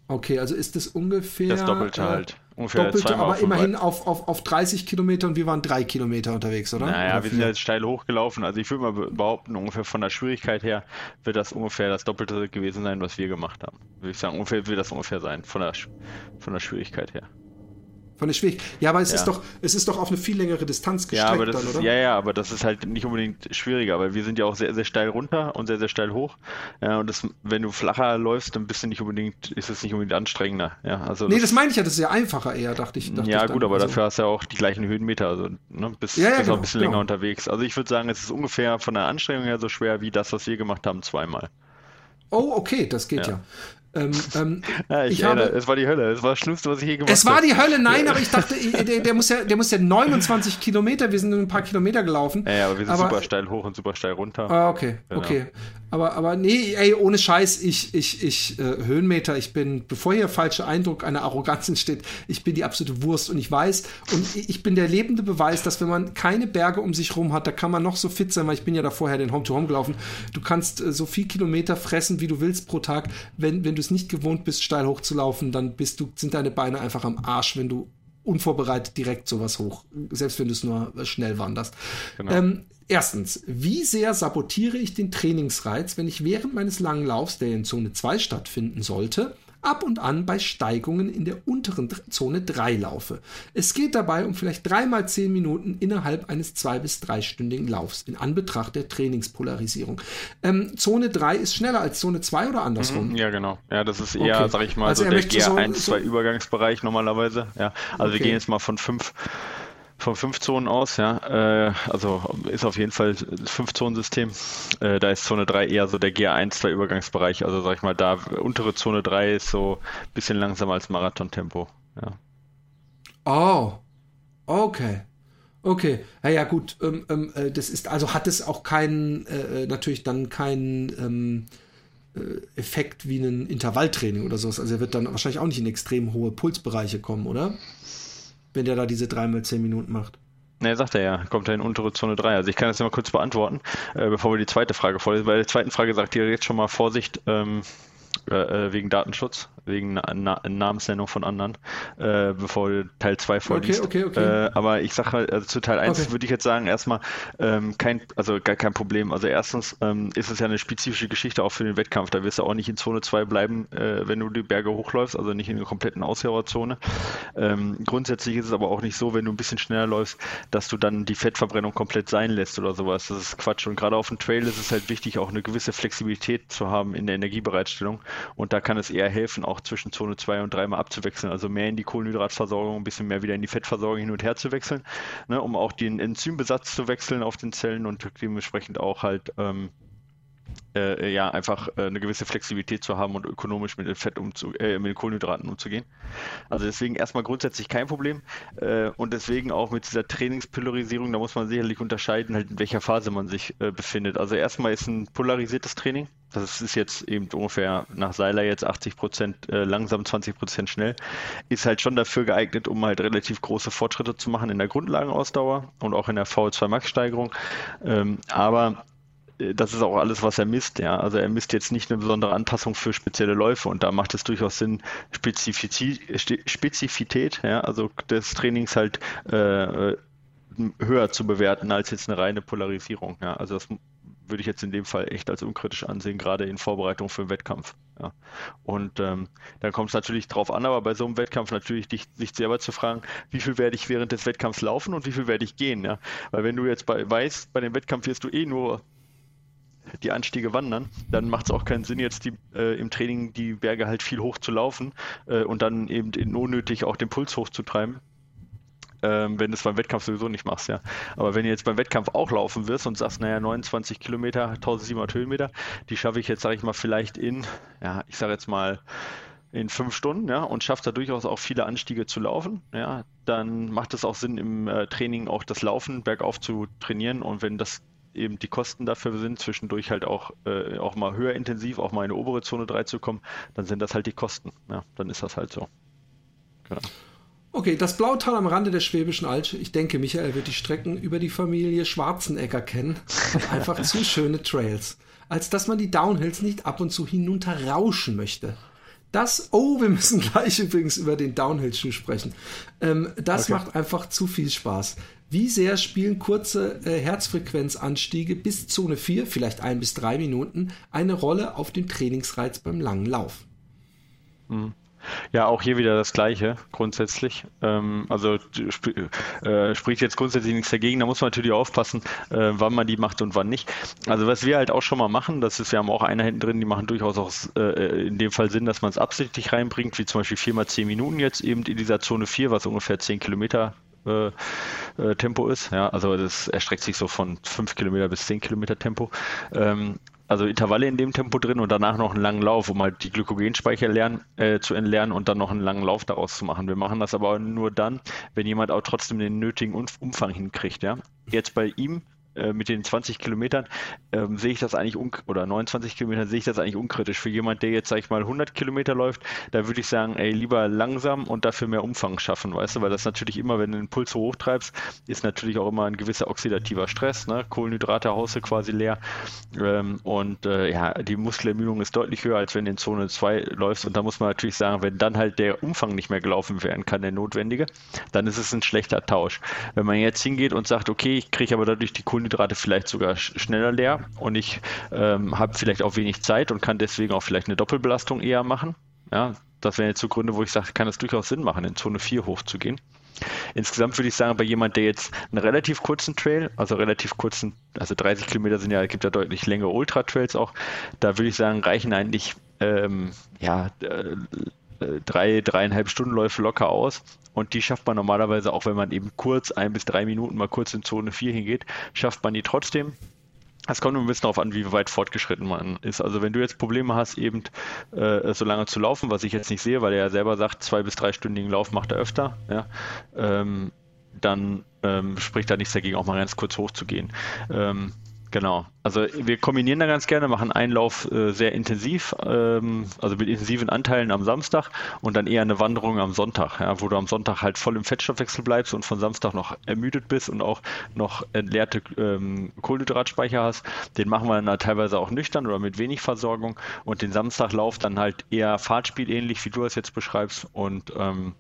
Speaker 1: Okay, also ist das ungefähr.
Speaker 2: Das Doppelte
Speaker 1: äh,
Speaker 2: halt.
Speaker 1: Ungefähr Doppelte, aber auf immerhin auf, auf, auf 30 Kilometer und wir waren drei Kilometer unterwegs, oder?
Speaker 2: Naja,
Speaker 1: oder
Speaker 2: wir sind jetzt steil hochgelaufen. Also ich würde mal behaupten, ungefähr von der Schwierigkeit her wird das ungefähr das Doppelte gewesen sein, was wir gemacht haben. Würde ich sagen, ungefähr wird das ungefähr sein, von der, von der Schwierigkeit her.
Speaker 1: Von der Schwierigkeit. Ja, aber es ja. ist doch, es ist doch auf eine viel längere Distanz
Speaker 2: gestreckt ja, aber das dann, oder? ja, ja, aber das ist halt nicht unbedingt schwieriger, weil wir sind ja auch sehr, sehr steil runter und sehr, sehr steil hoch. Ja, und das, wenn du flacher läufst, dann bist du nicht unbedingt, ist es nicht unbedingt anstrengender. Ja, also
Speaker 1: nee, das, das meine ich ja, das ist ja einfacher eher, dachte ich. Dachte
Speaker 2: ja,
Speaker 1: ich
Speaker 2: gut, aber also. dafür hast du ja auch die gleichen Höhenmeter, also ne, bist, ja, ja, bist genau, auch ein bisschen genau. länger unterwegs. Also ich würde sagen, es ist ungefähr von der Anstrengung her so schwer wie das, was wir gemacht haben, zweimal.
Speaker 1: Oh, okay, das geht ja. ja. Ähm,
Speaker 2: ähm, ja, ich, ich habe, es war die Hölle. Es war das Schlimmste, was ich je gemacht habe.
Speaker 1: Es war die Hölle, nein, aber ich dachte, der, der, muss ja, der muss ja 29 Kilometer, wir sind ein paar Kilometer gelaufen.
Speaker 2: Ja, ja aber wir sind aber, super steil hoch und super steil runter.
Speaker 1: Ah, okay, genau. okay. Aber, aber nee, ey, ohne Scheiß, ich, ich, ich, äh, Höhenmeter, ich bin, bevor hier falscher Eindruck einer Arroganz entsteht, ich bin die absolute Wurst und ich weiß, und ich bin der lebende Beweis, dass wenn man keine Berge um sich rum hat, da kann man noch so fit sein, weil ich bin ja da vorher den Home-to-Home -Home gelaufen, du kannst äh, so viel Kilometer fressen, wie du willst pro Tag, wenn, wenn du es nicht gewohnt bist, steil hochzulaufen, dann bist du, sind deine Beine einfach am Arsch, wenn du unvorbereitet direkt sowas hoch, selbst wenn du es nur schnell wanderst. Genau. Ähm, erstens, wie sehr sabotiere ich den Trainingsreiz, wenn ich während meines langen Laufs, der in Zone 2 stattfinden sollte, ab und an bei Steigungen in der unteren Zone 3 laufe. Es geht dabei um vielleicht dreimal zehn Minuten innerhalb eines zwei- bis dreistündigen Laufs in Anbetracht der Trainingspolarisierung. Ähm, Zone 3 ist schneller als Zone 2 oder andersrum?
Speaker 2: Mhm, ja, genau. Ja, das ist eher, okay. sag ich mal, also so der GR1, so, 2 Übergangsbereich normalerweise. Ja, also okay. wir gehen jetzt mal von 5 von fünf Zonen aus, ja. Äh, also ist auf jeden Fall Fünf-Zonen-System. Äh, da ist Zone 3 eher so der GA1, der Übergangsbereich. Also sag ich mal, da untere Zone 3 ist so ein bisschen langsamer als Marathon-Tempo. Ja.
Speaker 1: Oh, okay. Okay, ja, ja gut, ähm, ähm, äh, das ist, also hat es auch keinen, äh, äh, natürlich dann keinen ähm, äh, Effekt wie ein Intervalltraining oder sowas. Also er wird dann wahrscheinlich auch nicht in extrem hohe Pulsbereiche kommen, oder? Wenn der da diese 3 mal 10 Minuten macht.
Speaker 2: Ne, sagt er ja, kommt er in untere Zone 3. Also ich kann das ja mal kurz beantworten, äh, bevor wir die zweite Frage vorlesen. Bei der zweiten Frage sagt ihr jetzt schon mal Vorsicht, ähm, äh, wegen Datenschutz, wegen Na Namensnennung von anderen, äh, bevor du Teil 2 vorliest. Okay, okay, okay. Äh, aber ich sage halt, also zu Teil 1 okay. würde ich jetzt sagen, erstmal ähm, kein, also gar kein Problem. Also erstens ähm, ist es ja eine spezifische Geschichte auch für den Wettkampf. Da wirst du auch nicht in Zone 2 bleiben, äh, wenn du die Berge hochläufst, also nicht in der kompletten Aushörerzone. Ähm, grundsätzlich ist es aber auch nicht so, wenn du ein bisschen schneller läufst, dass du dann die Fettverbrennung komplett sein lässt oder sowas. Das ist Quatsch. Und gerade auf dem Trail ist es halt wichtig, auch eine gewisse Flexibilität zu haben in der Energiebereitstellung. Und da kann es eher helfen, auch zwischen Zone 2 und 3 mal abzuwechseln. Also mehr in die Kohlenhydratversorgung, ein bisschen mehr wieder in die Fettversorgung hin und her zu wechseln, ne, um auch den Enzymbesatz zu wechseln auf den Zellen und dementsprechend auch halt ähm, äh, ja, einfach äh, eine gewisse Flexibilität zu haben und ökonomisch mit, Fett umzu äh, mit Kohlenhydraten umzugehen. Also deswegen erstmal grundsätzlich kein Problem äh, und deswegen auch mit dieser Trainingspolarisierung, da muss man sicherlich unterscheiden, halt in welcher Phase man sich äh, befindet. Also erstmal ist ein polarisiertes Training, das ist jetzt eben ungefähr nach Seiler jetzt 80 Prozent äh, langsam, 20 Prozent schnell, ist halt schon dafür geeignet, um halt relativ große Fortschritte zu machen in der Grundlagenausdauer und auch in der VO2 Max Steigerung. Ähm, aber das ist auch alles, was er misst. Ja. Also er misst jetzt nicht eine besondere Anpassung für spezielle Läufe und da macht es durchaus Sinn, Spezifität, ja, also des Trainings halt äh, höher zu bewerten als jetzt eine reine Polarisierung. Ja. Also das würde ich jetzt in dem Fall echt als unkritisch ansehen, gerade in Vorbereitung für den Wettkampf. Ja. Und ähm, dann kommt es natürlich drauf an, aber bei so einem Wettkampf natürlich dich, sich selber zu fragen, wie viel werde ich während des Wettkampfs laufen und wie viel werde ich gehen. Ja. Weil wenn du jetzt bei, weißt, bei dem Wettkampf wirst du eh nur die Anstiege wandern, dann macht es auch keinen Sinn, jetzt die, äh, im Training die Berge halt viel hoch zu laufen äh, und dann eben unnötig auch den Puls hochzutreiben. Ähm, wenn du es beim Wettkampf sowieso nicht machst, ja. Aber wenn du jetzt beim Wettkampf auch laufen wirst und sagst, naja, 29 Kilometer, 1700 Höhenmeter, die schaffe ich jetzt, sage ich mal, vielleicht in, ja, ich sage jetzt mal, in fünf Stunden, ja, und schafft da durchaus auch viele Anstiege zu laufen, ja, dann macht es auch Sinn, im äh, Training auch das Laufen bergauf zu trainieren. Und wenn das eben die Kosten dafür sind, zwischendurch halt auch, äh, auch mal höher intensiv, auch mal in eine obere Zone 3 zu kommen, dann sind das halt die Kosten. Ja, dann ist das halt so.
Speaker 1: Genau. Okay, das Blautal am Rande der Schwäbischen Alb. Ich denke, Michael wird die Strecken über die Familie Schwarzenegger kennen. einfach zu schöne Trails. Als dass man die Downhills nicht ab und zu hinunterrauschen möchte. Das, oh, wir müssen gleich übrigens über den Downhill-Schuh sprechen. Ähm, das okay. macht einfach zu viel Spaß. Wie sehr spielen kurze äh, Herzfrequenzanstiege bis Zone 4, vielleicht ein bis drei Minuten, eine Rolle auf dem Trainingsreiz beim langen Lauf?
Speaker 2: Mhm. Ja, auch hier wieder das Gleiche grundsätzlich. Ähm, also sp äh, spricht jetzt grundsätzlich nichts dagegen. Da muss man natürlich aufpassen, äh, wann man die macht und wann nicht. Also was wir halt auch schon mal machen, das ist, wir haben auch eine hinten drin, die machen durchaus auch äh, in dem Fall Sinn, dass man es absichtlich reinbringt, wie zum Beispiel 4 mal 10 Minuten jetzt eben in dieser Zone 4, was ungefähr 10 Kilometer äh, äh, Tempo ist. Ja, also das erstreckt sich so von 5 Kilometer bis 10 Kilometer Tempo. Ähm, also Intervalle in dem Tempo drin und danach noch einen langen Lauf, um halt die Glykogenspeicher lernen, äh, zu entlernen und dann noch einen langen Lauf daraus zu machen. Wir machen das aber nur dann, wenn jemand auch trotzdem den nötigen Umfang hinkriegt. Ja? Jetzt bei ihm äh, mit den 20 Kilometern ähm, sehe ich das eigentlich, oder 29 Kilometern sehe ich das eigentlich unkritisch. Für jemand, der jetzt, sag ich mal, 100 Kilometer läuft, da würde ich sagen, ey, lieber langsam und dafür mehr Umfang schaffen, weißt du, weil das natürlich immer, wenn du den Puls so hochtreibst, ist natürlich auch immer ein gewisser oxidativer Stress, ne? Kohlenhydrate haust quasi leer ähm, und äh, ja, die Muskelermüdung ist deutlich höher, als wenn du in Zone 2 läufst und da muss man natürlich sagen, wenn dann halt der Umfang nicht mehr gelaufen werden kann, der notwendige, dann ist es ein schlechter Tausch. Wenn man jetzt hingeht und sagt, okay, ich kriege aber dadurch die Kohlenhydrate Kohlenhydrate vielleicht sogar schneller leer und ich ähm, habe vielleicht auch wenig Zeit und kann deswegen auch vielleicht eine Doppelbelastung eher machen. Ja, das wären jetzt so Gründe, wo ich sage, kann es durchaus Sinn machen, in Zone 4 hochzugehen. Insgesamt würde ich sagen, bei jemand, der jetzt einen relativ kurzen Trail, also relativ kurzen, also 30 Kilometer sind ja, gibt ja deutlich längere Ultra-Trails auch, da würde ich sagen, reichen eigentlich ähm, ja, äh, drei, dreieinhalb Stundenläufe locker aus. Und die schafft man normalerweise, auch wenn man eben kurz, ein bis drei Minuten mal kurz in Zone 4 hingeht, schafft man die trotzdem. Es kommt ein bisschen darauf an, wie weit fortgeschritten man ist. Also wenn du jetzt Probleme hast, eben äh, so lange zu laufen, was ich jetzt nicht sehe, weil er ja selber sagt, zwei bis dreistündigen Lauf macht er öfter, ja, ähm, dann ähm, spricht da nichts dagegen, auch mal ganz kurz hochzugehen. Ähm, Genau. Also wir kombinieren da ganz gerne, machen einen Lauf äh, sehr intensiv, ähm, also mit intensiven Anteilen am Samstag und dann eher eine Wanderung am Sonntag, ja, wo du am Sonntag halt voll im Fettstoffwechsel bleibst und von Samstag noch ermüdet bist und auch noch entleerte ähm, Kohlenhydratspeicher hast. Den machen wir dann teilweise auch nüchtern oder mit wenig Versorgung und den Samstaglauf dann halt eher Fahrtspiel ähnlich, wie du es jetzt beschreibst und ähm,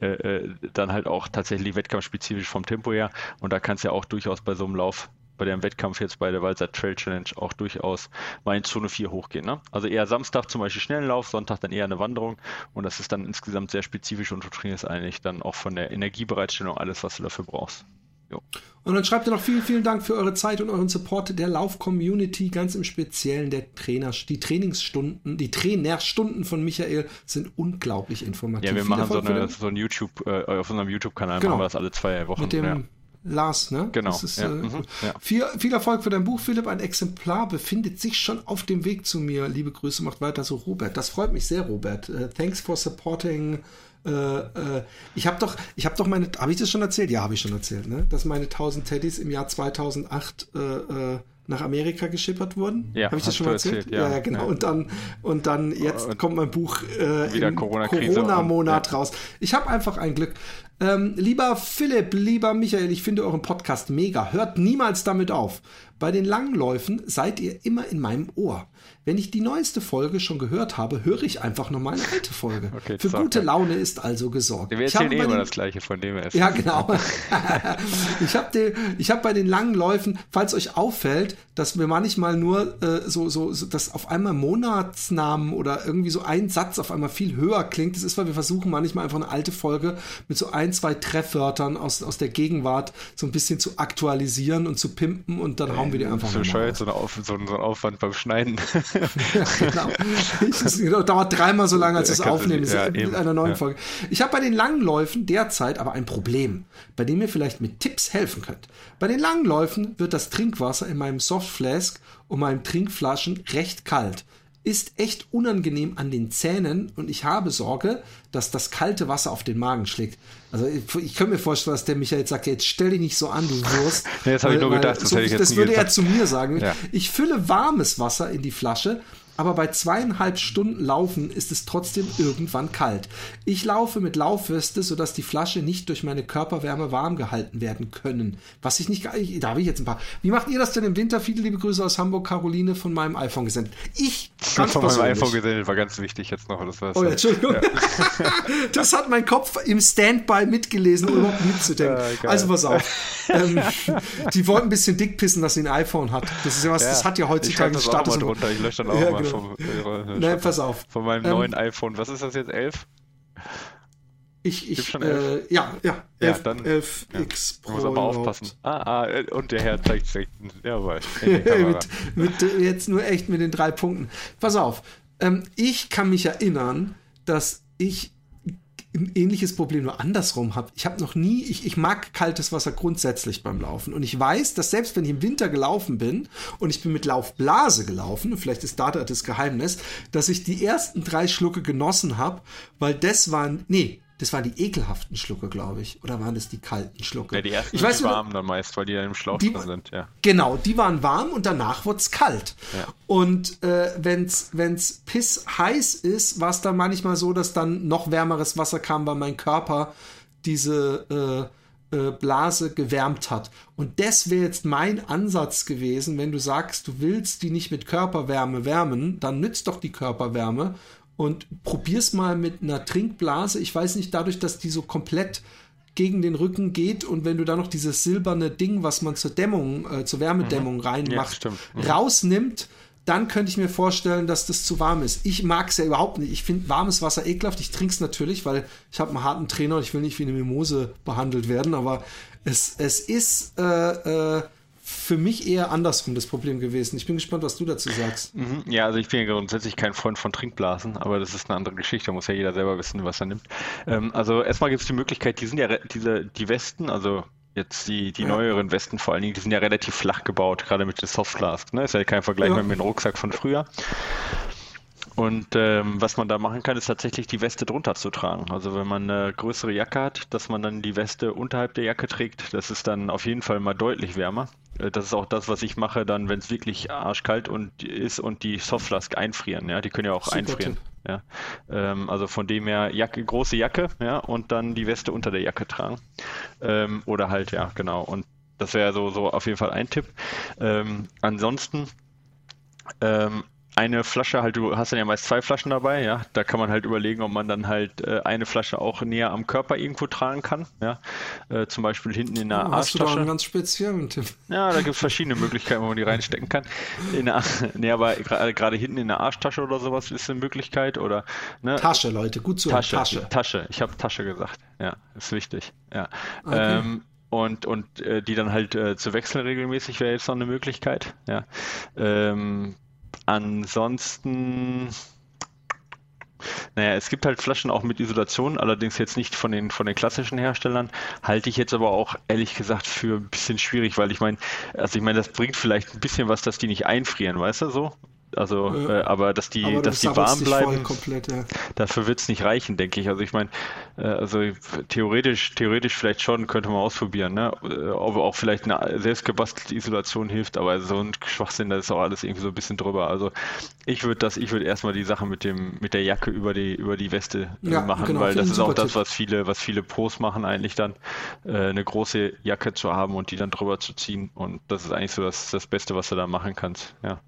Speaker 2: äh, äh, dann halt auch tatsächlich wettkampfspezifisch vom Tempo her. Und da kannst du ja auch durchaus bei so einem Lauf bei dem Wettkampf jetzt bei der Walser Trail Challenge auch durchaus mal in Zone 4 hochgehen. Ne? Also eher Samstag zum Beispiel schnellen Lauf, Sonntag dann eher eine Wanderung und das ist dann insgesamt sehr spezifisch und du trainierst eigentlich dann auch von der Energiebereitstellung alles, was du dafür brauchst.
Speaker 1: Jo. Und dann schreibt ihr noch vielen, vielen Dank für eure Zeit und euren Support der Lauf-Community, ganz im Speziellen der Trainer, die Trainingsstunden, die Trainerstunden von Michael sind unglaublich informativ.
Speaker 2: Ja, wir machen so, eine, so ein YouTube, äh, auf unserem YouTube-Kanal genau. machen wir das alle zwei Wochen.
Speaker 1: Mit dem
Speaker 2: ja.
Speaker 1: Lars, ne?
Speaker 2: Genau.
Speaker 1: Ist, ja. Äh, mhm. ja. viel, viel, Erfolg für dein Buch, Philipp. Ein Exemplar befindet sich schon auf dem Weg zu mir. Liebe Grüße, macht weiter so, Robert. Das freut mich sehr, Robert. Uh, thanks for supporting. Uh, uh, ich habe doch, ich habe doch meine, habe ich das schon erzählt? Ja, habe ich schon erzählt, ne? Dass meine 1000 Teddys im Jahr 2008 nach Amerika geschippert wurden.
Speaker 2: Ja,
Speaker 1: habe ich das schon mal erzählt?
Speaker 2: erzählt ja.
Speaker 1: ja, genau. Ja. Und dann und dann jetzt und kommt mein Buch
Speaker 2: äh, im
Speaker 1: Corona-Monat Corona raus. Ich habe einfach ein Glück. Ähm, lieber Philipp, lieber Michael, ich finde euren Podcast mega. Hört niemals damit auf. Bei den Langläufen seid ihr immer in meinem Ohr. Wenn ich die neueste Folge schon gehört habe, höre ich einfach nochmal eine alte Folge. Okay, Für gute okay. Laune ist also gesorgt.
Speaker 2: Wir erzählen eh immer das Gleiche von dem
Speaker 1: er Ja, genau. ich habe hab bei den langen Läufen, falls euch auffällt, dass wir manchmal nur äh, so, so, so, dass auf einmal Monatsnamen oder irgendwie so ein Satz auf einmal viel höher klingt. Das ist, weil wir versuchen manchmal einfach eine alte Folge mit so ein, zwei Treffwörtern aus, aus der Gegenwart so ein bisschen zu aktualisieren und zu pimpen und dann hauen wir die einfach
Speaker 2: mal. Bescheuert, so, Auf, so, ein Aufwand beim Schneiden.
Speaker 1: genau. Es dauert dreimal so lange, als das Aufnehmen ja, mit einer neuen ja. Folge. Ich habe bei den langen Läufen derzeit aber ein Problem, bei dem ihr vielleicht mit Tipps helfen könnt. Bei den langen Läufen wird das Trinkwasser in meinem Softflask und meinen Trinkflaschen recht kalt ist echt unangenehm an den Zähnen und ich habe Sorge, dass das kalte Wasser auf den Magen schlägt. Also ich, ich kann mir vorstellen, dass der Michael sagt, jetzt stell dich nicht so an, du Wurst.
Speaker 2: nee, das habe ich nur gedacht. Das,
Speaker 1: so,
Speaker 2: das
Speaker 1: würde er zu mir sagen. Ja. Ich fülle warmes Wasser in die Flasche aber bei zweieinhalb Stunden Laufen ist es trotzdem irgendwann kalt. Ich laufe mit Laufweste, sodass die Flasche nicht durch meine Körperwärme warm gehalten werden können. Was ich nicht, da habe ich jetzt ein paar. Wie macht ihr das denn im Winter? Viele liebe Grüße aus Hamburg, Caroline von meinem iPhone gesendet. Ich
Speaker 2: ganz von meinem iPhone gesendet war ganz wichtig jetzt noch. Das
Speaker 1: oh, ja, Entschuldigung. Ja. das hat mein Kopf im Standby mitgelesen, um überhaupt mitzudenken. Ja, also pass auf. ähm, die wollten ein bisschen dick pissen, dass sie ein iPhone hat. Das ist ja was, das hat ja heutzutage
Speaker 2: Status. Drunter. Ich lösche dann auch mal
Speaker 1: vom, äh, Nein, pass auf.
Speaker 2: Von meinem ähm, neuen iPhone. Was ist das jetzt? 11?
Speaker 1: Ich, ich, schon äh, ja, ja,
Speaker 2: 11, ja, dann,
Speaker 1: 11 ja. X
Speaker 2: Pro. Muss aber aufpassen. Ah, ah, äh, und der Herr zeigt direkt, jawohl.
Speaker 1: mit, mit, jetzt nur echt mit den drei Punkten. Pass auf, ähm, ich kann mich erinnern, dass ich ein ähnliches Problem nur andersrum habe. Ich habe noch nie, ich, ich mag kaltes Wasser grundsätzlich beim Laufen. Und ich weiß, dass selbst wenn ich im Winter gelaufen bin und ich bin mit Laufblase gelaufen, vielleicht ist da das Geheimnis, dass ich die ersten drei Schlucke genossen habe, weil das waren, nee, das waren die ekelhaften Schlucke, glaube ich. Oder waren das die kalten Schlucke?
Speaker 2: Ja, die ersten ich weiß, die warmen dann meist, weil die ja im Schlauch die, sind, ja.
Speaker 1: Genau, die waren warm und danach wurde es kalt. Ja. Und äh, wenn es piss heiß ist, war es dann manchmal so, dass dann noch wärmeres Wasser kam, weil mein Körper diese äh, äh, Blase gewärmt hat. Und das wäre jetzt mein Ansatz gewesen, wenn du sagst, du willst die nicht mit Körperwärme wärmen, dann nützt doch die Körperwärme und probier's mal mit einer Trinkblase. Ich weiß nicht, dadurch, dass die so komplett gegen den Rücken geht und wenn du da noch dieses silberne Ding, was man zur Dämmung, äh, zur Wärmedämmung mhm. reinmacht, ja, mhm. rausnimmt, dann könnte ich mir vorstellen, dass das zu warm ist. Ich mag es ja überhaupt nicht. Ich finde warmes Wasser ekelhaft. Ich trinke es natürlich, weil ich habe einen harten Trainer und ich will nicht wie eine Mimose behandelt werden, aber es, es ist äh, äh, für mich eher andersrum das Problem gewesen. Ich bin gespannt, was du dazu sagst.
Speaker 2: Mhm. Ja, also ich bin ja grundsätzlich kein Freund von Trinkblasen, aber das ist eine andere Geschichte, da muss ja jeder selber wissen, was er nimmt. Ähm, also erstmal gibt es die Möglichkeit, die sind ja diese, die Westen, also jetzt die, die ja. neueren Westen vor allen Dingen, die sind ja relativ flach gebaut, gerade mit den Softglas. Ne? Ist ja kein Vergleich ja. mit dem Rucksack von früher. Und ähm, was man da machen kann, ist tatsächlich die Weste drunter zu tragen. Also wenn man eine größere Jacke hat, dass man dann die Weste unterhalb der Jacke trägt, das ist dann auf jeden Fall mal deutlich wärmer. Äh, das ist auch das, was ich mache, dann, wenn es wirklich arschkalt und ist und die Softflask einfrieren. Ja, die können ja auch Super einfrieren. Tipp. Ja, ähm, also von dem her Jacke, große Jacke, ja, und dann die Weste unter der Jacke tragen. Ähm, oder halt, ja, genau. Und das wäre so, so auf jeden Fall ein Tipp. Ähm, ansonsten ähm, eine Flasche, halt, du hast dann ja meist zwei Flaschen dabei, ja. Da kann man halt überlegen, ob man dann halt äh, eine Flasche auch näher am Körper irgendwo tragen kann, ja. Äh, zum Beispiel hinten in der oh, Arschtasche. Hast du da einen
Speaker 1: ganz speziellen Tipp?
Speaker 2: Ja, da gibt es verschiedene Möglichkeiten, wo man die reinstecken kann. In der, nee, aber gerade hinten in der Arschtasche oder sowas ist eine Möglichkeit oder,
Speaker 1: ne? Tasche, Leute, gut zu
Speaker 2: Tasche. Tasche, Tasche. Ich habe Tasche gesagt, ja, ist wichtig, ja. Okay. Ähm, und, und äh, die dann halt äh, zu wechseln regelmäßig wäre jetzt noch eine Möglichkeit. Ja. Ähm, Ansonsten, naja, es gibt halt Flaschen auch mit Isolation, allerdings jetzt nicht von den, von den klassischen Herstellern. Halte ich jetzt aber auch ehrlich gesagt für ein bisschen schwierig, weil ich meine, also ich meine, das bringt vielleicht ein bisschen was, dass die nicht einfrieren, weißt du so? Also, ja. äh, aber dass die, aber dass die warm bleiben, komplett, ja. dafür wird es nicht reichen, denke ich. Also ich meine, äh, also theoretisch, theoretisch vielleicht schon, könnte man ausprobieren, ne? Äh, ob auch vielleicht eine selbstgebastelte Isolation hilft, aber so ein Schwachsinn, das ist auch alles irgendwie so ein bisschen drüber. Also ich würde das, ich würde erstmal die Sache mit dem, mit der Jacke über die, über die Weste äh, ja, machen, genau, weil das ist auch das, was viele, was viele Pros machen, eigentlich dann, äh, eine große Jacke zu haben und die dann drüber zu ziehen. Und das ist eigentlich so das, das Beste, was du da machen kannst, ja.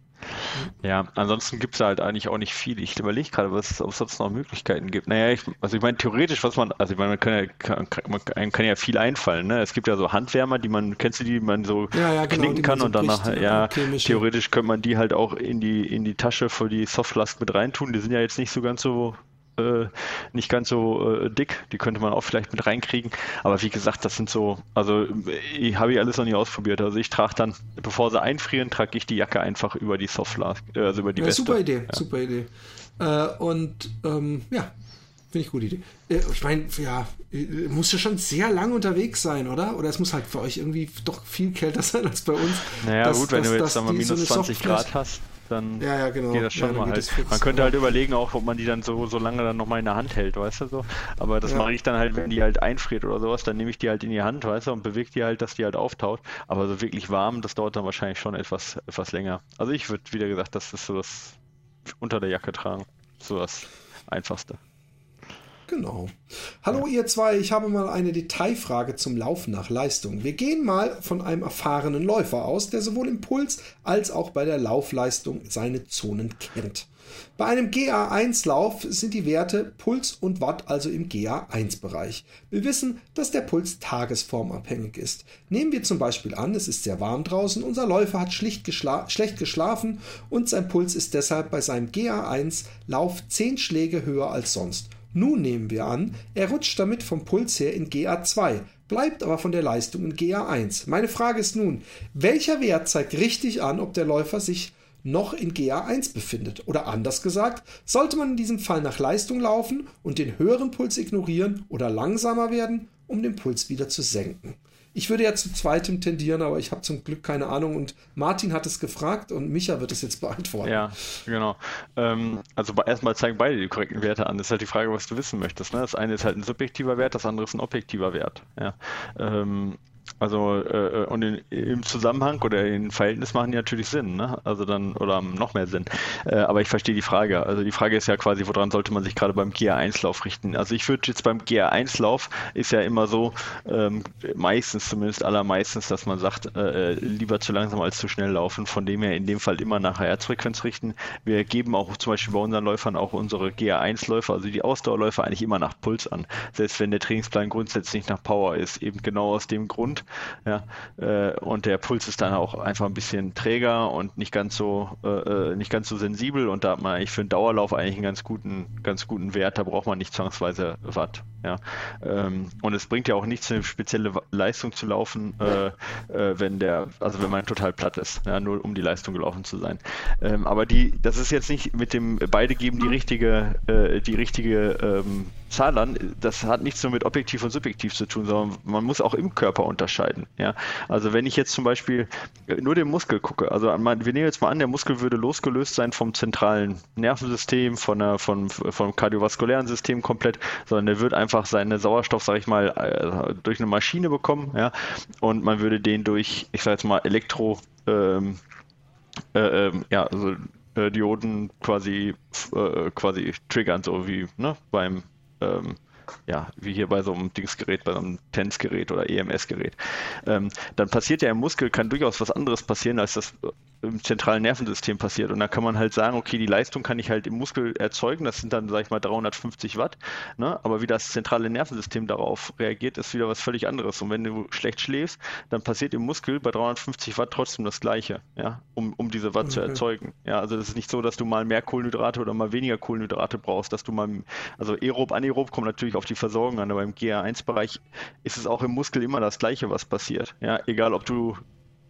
Speaker 2: Ja, ansonsten gibt es halt eigentlich auch nicht viel. Ich überlege gerade, ob es sonst noch Möglichkeiten gibt. Naja, ich, also ich meine, theoretisch, was man, also ich meine, man kann ja, kann, man kann ja viel einfallen. Ne? Es gibt ja so Handwärmer, die man, kennst du die, die man so ja, ja, genau, knicken kann so und danach, bricht, ja, theoretisch könnte man die halt auch in die, in die Tasche für die Softflask mit reintun. Die sind ja jetzt nicht so ganz so äh, nicht ganz so äh, dick. Die könnte man auch vielleicht mit reinkriegen. Aber wie gesagt, das sind so, also ich habe ich alles noch nie ausprobiert. Also ich trage dann, bevor sie einfrieren, trage ich die Jacke einfach über die Softflask, äh, also über die ja, Weste.
Speaker 1: Super Idee,
Speaker 2: ja.
Speaker 1: super Idee. Äh, und ähm, ja, Finde ich gute Idee. Äh, ich meine, ja, muss ja schon sehr lang unterwegs sein, oder? Oder es muss halt für euch irgendwie doch viel kälter sein als bei uns.
Speaker 2: Naja, dass, gut, wenn dass, du jetzt mal minus so 20 Grad hast dann
Speaker 1: ja, ja, genau.
Speaker 2: geht das schon ja, mal halt. Man könnte halt überlegen auch, ob man die dann so, so lange dann nochmal in der Hand hält, weißt du so. Aber das mache ich dann halt, wenn die halt einfriert oder sowas, dann nehme ich die halt in die Hand, weißt du, und bewege die halt, dass die halt auftaut. Aber so wirklich warm, das dauert dann wahrscheinlich schon etwas, etwas länger. Also ich würde, wieder gesagt, das ist so das unter der Jacke tragen. So das Einfachste.
Speaker 1: Genau. Hallo ihr zwei, ich habe mal eine Detailfrage zum Laufen nach Leistung. Wir gehen mal von einem erfahrenen Läufer aus, der sowohl im Puls als auch bei der Laufleistung seine Zonen kennt. Bei einem GA1-Lauf sind die Werte Puls und Watt also im GA1-Bereich. Wir wissen, dass der Puls tagesformabhängig ist. Nehmen wir zum Beispiel an, es ist sehr warm draußen, unser Läufer hat geschla schlecht geschlafen und sein Puls ist deshalb bei seinem GA1-Lauf 10 Schläge höher als sonst. Nun nehmen wir an, er rutscht damit vom Puls her in GA2, bleibt aber von der Leistung in GA1. Meine Frage ist nun, welcher Wert zeigt richtig an, ob der Läufer sich noch in GA1 befindet? Oder anders gesagt, sollte man in diesem Fall nach Leistung laufen und den höheren Puls ignorieren oder langsamer werden, um den Puls wieder zu senken? Ich würde ja zu zweitem tendieren, aber ich habe zum Glück keine Ahnung. Und Martin hat es gefragt und Micha wird es jetzt beantworten.
Speaker 2: Ja, genau. Ähm, also erstmal zeigen beide die korrekten Werte an. Das ist halt die Frage, was du wissen möchtest. Ne? Das eine ist halt ein subjektiver Wert, das andere ist ein objektiver Wert. Ja. Ähm, also äh, äh, und in, im Zusammenhang oder in Verhältnis machen die natürlich Sinn, ne? Also dann oder noch mehr Sinn. Äh, aber ich verstehe die Frage. Also die Frage ist ja quasi, woran sollte man sich gerade beim GA1-Lauf richten? Also ich würde jetzt beim GA1-Lauf ist ja immer so, ähm, meistens zumindest allermeistens, dass man sagt, äh, äh, lieber zu langsam als zu schnell laufen. Von dem her in dem Fall immer nach Herzfrequenz richten. Wir geben auch zum Beispiel bei unseren Läufern auch unsere GA1-Läufer, also die Ausdauerläufer eigentlich immer nach Puls an. Selbst wenn der Trainingsplan grundsätzlich nach Power ist, eben genau aus dem Grund Grund. Ja, äh, und der Puls ist dann auch einfach ein bisschen träger und nicht ganz so äh, äh, nicht ganz so sensibel und da hat man eigentlich für einen Dauerlauf eigentlich einen ganz guten ganz guten Wert. Da braucht man nicht zwangsweise Watt. Ja, ähm, und es bringt ja auch nichts, eine spezielle Leistung zu laufen, äh, äh, wenn der also wenn man total platt ist, ja, nur um die Leistung gelaufen zu sein. Ähm, aber die das ist jetzt nicht mit dem beide geben die richtige äh, die richtige ähm, Zahl an. Das hat nichts nur mit objektiv und subjektiv zu tun, sondern man muss auch im Körper unterscheiden unterscheiden. Ja? Also wenn ich jetzt zum Beispiel äh, nur den Muskel gucke, also wir nehmen jetzt mal an, der Muskel würde losgelöst sein vom zentralen Nervensystem, von der, von, vom kardiovaskulären System komplett, sondern der wird einfach seine Sauerstoff, sage ich mal, äh, durch eine Maschine bekommen, ja, und man würde den durch, ich sage jetzt mal, Elektro ähm, äh, ähm, ja, also äh, Dioden quasi äh, quasi triggern, so wie ne, beim ähm, ja, wie hier bei so einem Dingsgerät, bei so einem TENS-Gerät oder EMS-Gerät, ähm, dann passiert ja im Muskel, kann durchaus was anderes passieren, als das im zentralen Nervensystem passiert. Und da kann man halt sagen, okay, die Leistung kann ich halt im Muskel erzeugen, das sind dann, sag ich mal, 350 Watt, ne? aber wie das zentrale Nervensystem darauf reagiert, ist wieder was völlig anderes. Und wenn du schlecht schläfst, dann passiert im Muskel bei 350 Watt trotzdem das Gleiche, ja, um, um diese Watt okay. zu erzeugen. Ja, also das ist nicht so, dass du mal mehr Kohlenhydrate oder mal weniger Kohlenhydrate brauchst, dass du mal, also aerob, anaerob kommt natürlich auf die Versorgung an, aber im GA1-Bereich ist es auch im Muskel immer das Gleiche, was passiert. Ja, egal ob du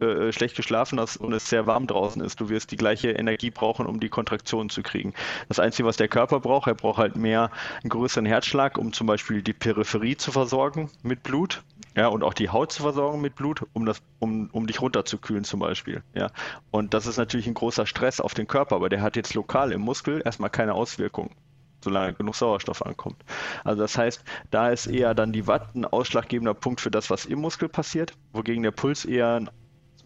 Speaker 2: äh, schlecht geschlafen hast und es sehr warm draußen ist. Du wirst die gleiche Energie brauchen, um die Kontraktion zu kriegen. Das Einzige, was der Körper braucht, er braucht halt mehr einen größeren Herzschlag, um zum Beispiel die Peripherie zu versorgen mit Blut. Ja, und auch die Haut zu versorgen mit Blut, um das, um, um dich runterzukühlen zum Beispiel. Ja. Und das ist natürlich ein großer Stress auf den Körper, aber der hat jetzt lokal im Muskel erstmal keine Auswirkungen solange genug Sauerstoff ankommt. Also das heißt, da ist eher dann die Watt ein ausschlaggebender Punkt für das, was im Muskel passiert, wogegen der Puls eher ein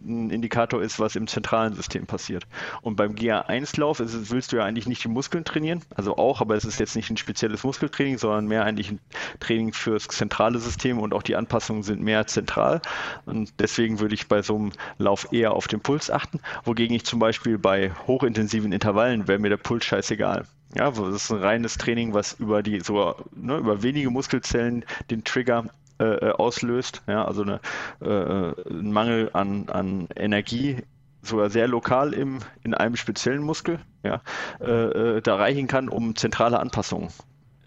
Speaker 2: ein Indikator ist, was im zentralen System passiert. Und beim GA1-Lauf willst du ja eigentlich nicht die Muskeln trainieren, also auch, aber es ist jetzt nicht ein spezielles Muskeltraining, sondern mehr eigentlich ein Training fürs zentrale System und auch die Anpassungen sind mehr zentral. Und deswegen würde ich bei so einem Lauf eher auf den Puls achten, wogegen ich zum Beispiel bei hochintensiven Intervallen wäre mir der Puls scheißegal. Ja, das ist ein reines Training, was über die so ne, über wenige Muskelzellen den Trigger äh, äh, auslöst, ja, also eine, äh, ein Mangel an, an Energie sogar sehr lokal im, in einem speziellen Muskel, ja, äh, äh da reichen kann, um zentrale Anpassungen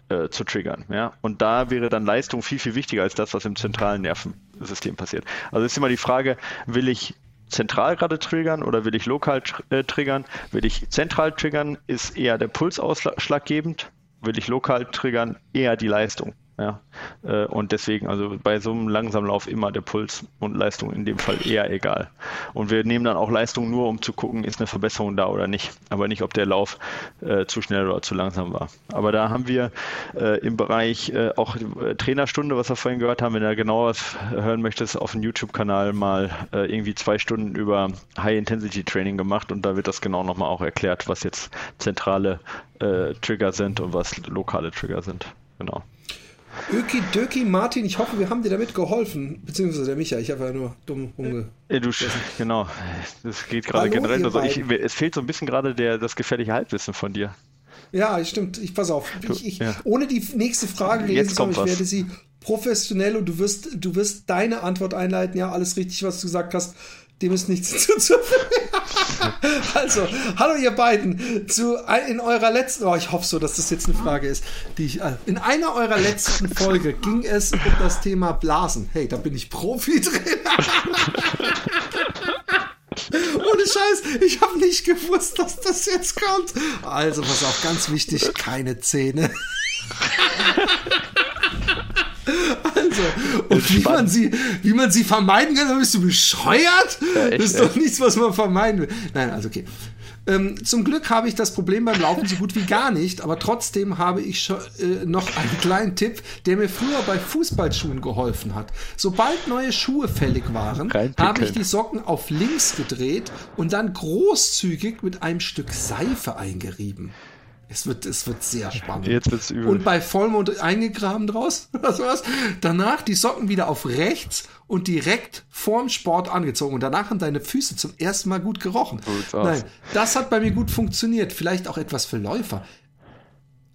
Speaker 2: äh, zu triggern. Ja? Und da wäre dann Leistung viel, viel wichtiger als das, was im zentralen Nervensystem passiert. Also ist immer die Frage, will ich zentral gerade triggern oder will ich lokal äh, triggern? Will ich zentral triggern, ist eher der Puls ausschlaggebend. Will ich lokal triggern, eher die Leistung. Ja, äh, und deswegen, also bei so einem langsamen Lauf immer der Puls und Leistung in dem Fall eher egal. Und wir nehmen dann auch Leistung nur, um zu gucken, ist eine Verbesserung da oder nicht. Aber nicht, ob der Lauf äh, zu schnell oder zu langsam war. Aber da haben wir äh, im Bereich äh, auch äh, Trainerstunde, was wir vorhin gehört haben, wenn du genau was hören möchtest, auf dem YouTube-Kanal mal äh, irgendwie zwei Stunden über High-Intensity-Training gemacht und da wird das genau nochmal auch erklärt, was jetzt zentrale Trigger sind und was lokale Trigger sind. Genau.
Speaker 1: Öki Döki Martin, ich hoffe, wir haben dir damit geholfen. Beziehungsweise der Micha, ich habe ja nur dumm rumge.
Speaker 2: Ja, du, genau. Das geht gerade generell. Also ich, es fehlt so ein bisschen gerade der, das gefährliche Halbwissen von dir.
Speaker 1: Ja, stimmt. Ich pass auf. Ich, ich, ja. Ohne die nächste Frage lesen zu ich werde sie professionell und du wirst, du wirst deine Antwort einleiten. Ja, alles richtig, was du gesagt hast dem ist nichts hinzuzufügen. also, hallo ihr beiden. Zu, in eurer letzten, oh, ich hoffe so, dass das jetzt eine Frage ist, die ich, äh, in einer eurer letzten Folge ging es um das Thema Blasen. Hey, da bin ich Profi drin. Ohne Scheiß, ich habe nicht gewusst, dass das jetzt kommt. Also, was auch ganz wichtig, keine Zähne. Also, und wie man, sie, wie man sie vermeiden kann, bist du bescheuert? Ja, echt, das ist doch nichts, was man vermeiden will. Nein, also okay. Ähm, zum Glück habe ich das Problem beim Laufen so gut wie gar nicht, aber trotzdem habe ich schon, äh, noch einen kleinen Tipp, der mir früher bei Fußballschuhen geholfen hat. Sobald neue Schuhe fällig waren, habe ich die Socken auf links gedreht und dann großzügig mit einem Stück Seife eingerieben. Es wird, es wird sehr spannend.
Speaker 2: Jetzt wird's übel.
Speaker 1: Und bei Vollmond eingegraben draus. Was war's? Danach die Socken wieder auf rechts und direkt vorm Sport angezogen. Und danach haben deine Füße zum ersten Mal gut gerochen. Gut Nein, das hat bei mir gut funktioniert. Vielleicht auch etwas für Läufer.